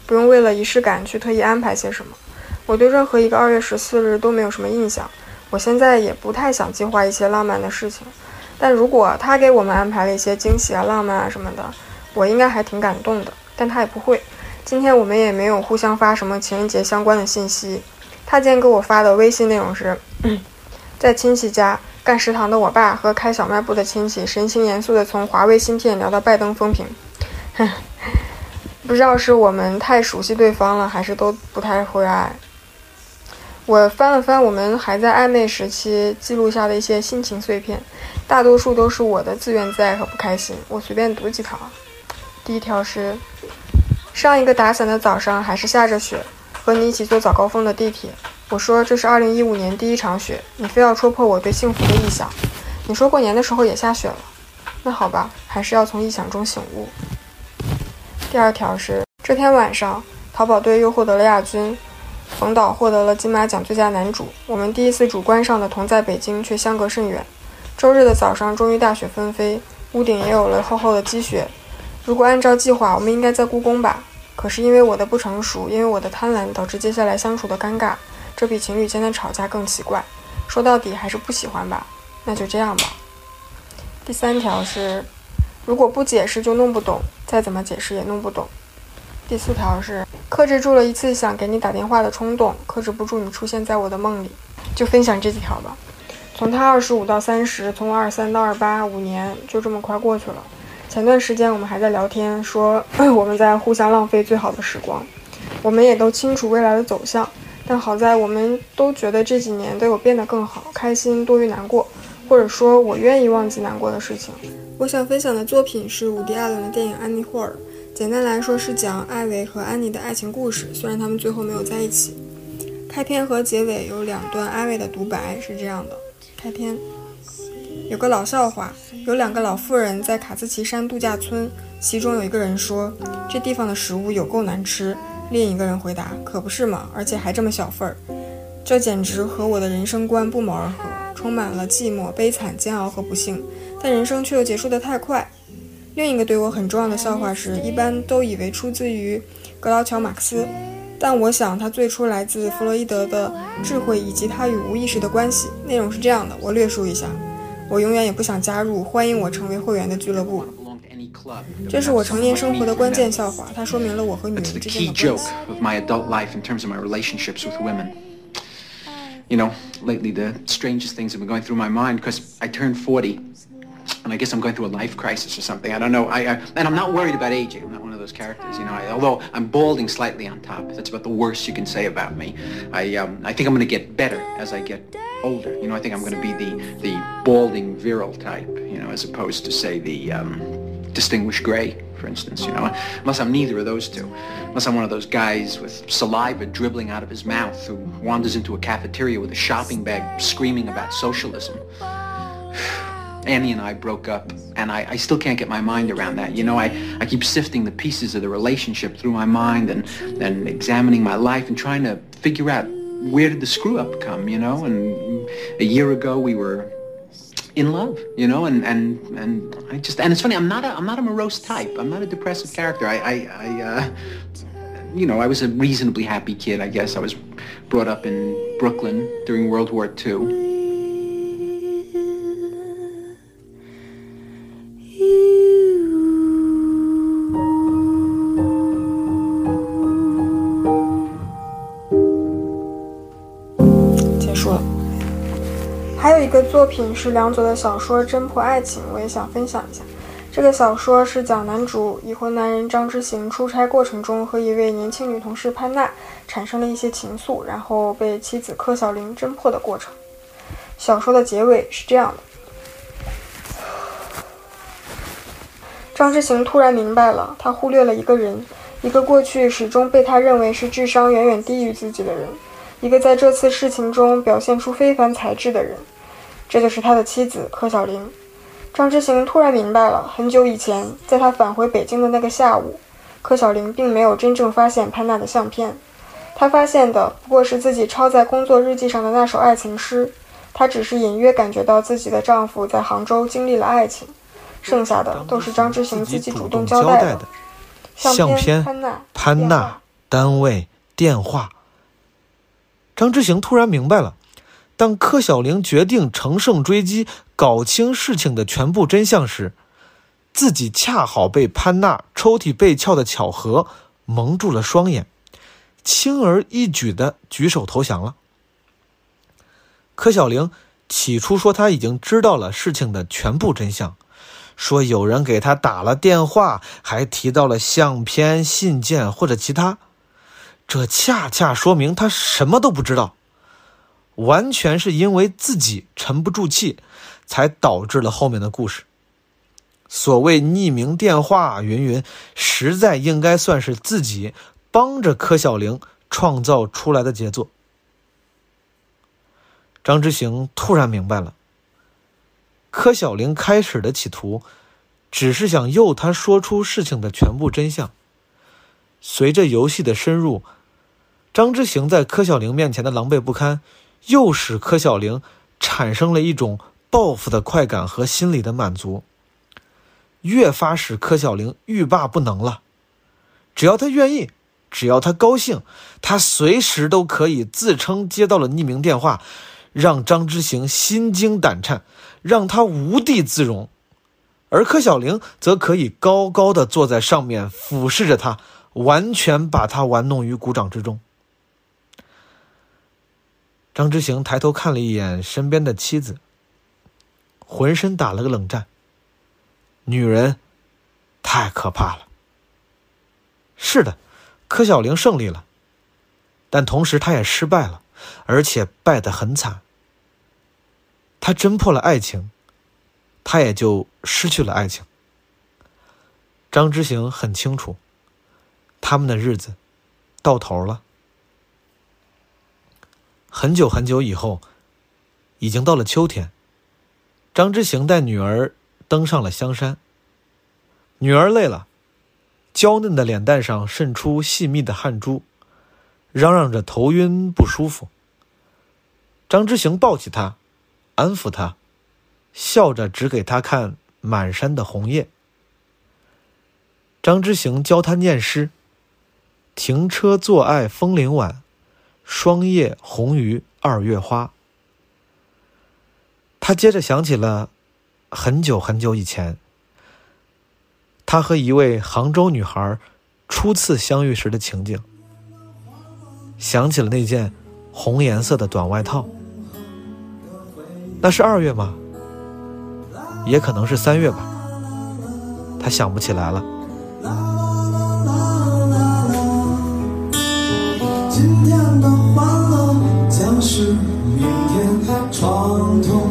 不用为了仪式感去特意安排些什么。我对任何一个二月十四日都没有什么印象。我现在也不太想计划一些浪漫的事情。但如果他给我们安排了一些惊喜啊、浪漫啊什么的，我应该还挺感动的。但他也不会。今天我们也没有互相发什么情人节相关的信息。他今天给我发的微信内容是：在亲戚家干食堂的我爸和开小卖部的亲戚神情严肃地从华为芯片聊到拜登风评。哼。不知道是我们太熟悉对方了，还是都不太会爱。我翻了翻我们还在暧昧时期记录下的一些心情碎片，大多数都是我的自怨自艾和不开心。我随便读几条。第一条是：上一个打伞的早上还是下着雪，和你一起坐早高峰的地铁。我说这是2015年第一场雪，你非要戳破我对幸福的臆想。你说过年的时候也下雪了，那好吧，还是要从臆想中醒悟。第二条是这天晚上，淘宝队又获得了亚军，冯导获得了金马奖最佳男主。我们第一次主观上的同在北京，却相隔甚远。周日的早上，终于大雪纷飞，屋顶也有了厚厚的积雪。如果按照计划，我们应该在故宫吧？可是因为我的不成熟，因为我的贪婪，导致接下来相处的尴尬，这比情侣间的吵架更奇怪。说到底还是不喜欢吧？那就这样吧。第三条是。如果不解释就弄不懂，再怎么解释也弄不懂。第四条是克制住了一次想给你打电话的冲动，克制不住你出现在我的梦里。就分享这几条吧。从他二十五到三十，从我二三到二八，五年就这么快过去了。前段时间我们还在聊天，说 我们在互相浪费最好的时光。我们也都清楚未来的走向，但好在我们都觉得这几年都有变得更好，开心多于难过，或者说我愿意忘记难过的事情。我想分享的作品是伍迪·艾伦的电影《安妮霍尔》，简单来说是讲艾维和安妮的爱情故事，虽然他们最后没有在一起。开篇和结尾有两段艾维的独白，是这样的：开篇有个老笑话，有两个老妇人在卡兹奇山度假村，其中有一个人说：“这地方的食物有够难吃。”另一个人回答：“可不是嘛，而且还这么小份儿，这简直和我的人生观不谋而合，充满了寂寞、悲惨、煎熬和不幸。但人生却又结束得太快。”另一个对我很重要的笑话是，一般都以为出自于格劳乔·马克思，但我想它最初来自弗洛伊德的智慧以及他与无意识的关系。内容是这样的，我略述一下：我永远也不想加入欢迎我成为会员的俱乐部。这是我成年生活的关键笑话，它说明了我和女人之间的关系。 of my adult life in terms of my relationships with women. You know, lately the strangest things have been going through my mind because I turned 40, and I guess I'm going through a life crisis or something. I don't know. I, I and I'm not worried about aging. I'm not one of those characters, you know. I, although I'm balding slightly on top, that's about the worst you can say about me. I um, I think I'm going to get better as I get older. You know, I think I'm going to be the the balding virile type, you know, as opposed to say the um, distinguished gray, for instance, you know, unless I'm neither of those two. Unless I'm one of those guys with saliva dribbling out of his mouth who wanders into a cafeteria with a shopping bag screaming about socialism. Annie and I broke up, and I, I still can't get my mind around that. You know, I, I keep sifting the pieces of the relationship through my mind and, and examining my life and trying to figure out where did the screw up come, you know? And a year ago we were in love, you know, and, and, and I just, and it's funny, I'm not a, I'm not a morose type. I'm not a depressive character. I, I, I uh, you know, I was a reasonably happy kid, I guess. I was brought up in Brooklyn during World War II. 作品是梁左的小说《侦破爱情》，我也想分享一下。这个小说是讲男主已婚男人张之行出差过程中和一位年轻女同事潘娜产生了一些情愫，然后被妻子柯小玲侦破的过程。小说的结尾是这样的：张之行突然明白了，他忽略了一个人，一个过去始终被他认为是智商远远低于自己的人，一个在这次事情中表现出非凡才智的人，这就是他的妻子柯小玲。张之行突然明白了，很久以前，在他返回北京的那个下午，柯小玲并没有真正发现潘娜的相片，她发现的不过是自己抄在工作日记上的那首爱情诗。她只是隐约感觉到自己的丈夫在杭州经历了爱情，剩下的都是张之行自己主动交代的。相片、潘娜、潘娜、单位、电话。张之行突然明白了，当柯小玲决定乘胜追击，搞清事情的全部真相时，自己恰好被潘娜抽屉被撬的巧合蒙住了双眼，轻而易举地举手投降了。柯小玲起初说她已经知道了事情的全部真相，说有人给她打了电话，还提到了相片、信件或者其他。这恰恰说明她什么都不知道，完全是因为自己沉不住气，才导致了后面的故事。所谓匿名电话云云，实在应该算是自己帮着柯小玲创造出来的杰作。张之行突然明白了，柯小玲开始的企图，只是想诱他说出事情的全部真相。随着游戏的深入，张之行在柯小玲面前的狼狈不堪，又使柯小玲产生了一种报复的快感和心理的满足，越发使柯小玲欲罢不能了。只要他愿意，只要他高兴，他随时都可以自称接到了匿名电话。让张之行心惊胆颤，让他无地自容，而柯小玲则可以高高的坐在上面俯视着他，完全把他玩弄于股掌之中。张之行抬头看了一眼身边的妻子，浑身打了个冷战。女人太可怕了。是的，柯小玲胜利了，但同时她也失败了，而且败得很惨。她侦破了爱情，她也就失去了爱情。张之行很清楚，他们的日子到头了。很久很久以后，已经到了秋天。张之行带女儿登上了香山。女儿累了，娇嫩的脸蛋上渗出细密的汗珠，嚷嚷着头晕不舒服。张之行抱起她，安抚她，笑着指给她看满山的红叶。张之行教她念诗：“停车坐爱枫林晚。”霜叶红于二月花。他接着想起了很久很久以前，他和一位杭州女孩初次相遇时的情景，想起了那件红颜色的短外套。那是二月吗？也可能是三月吧。他想不起来了。床头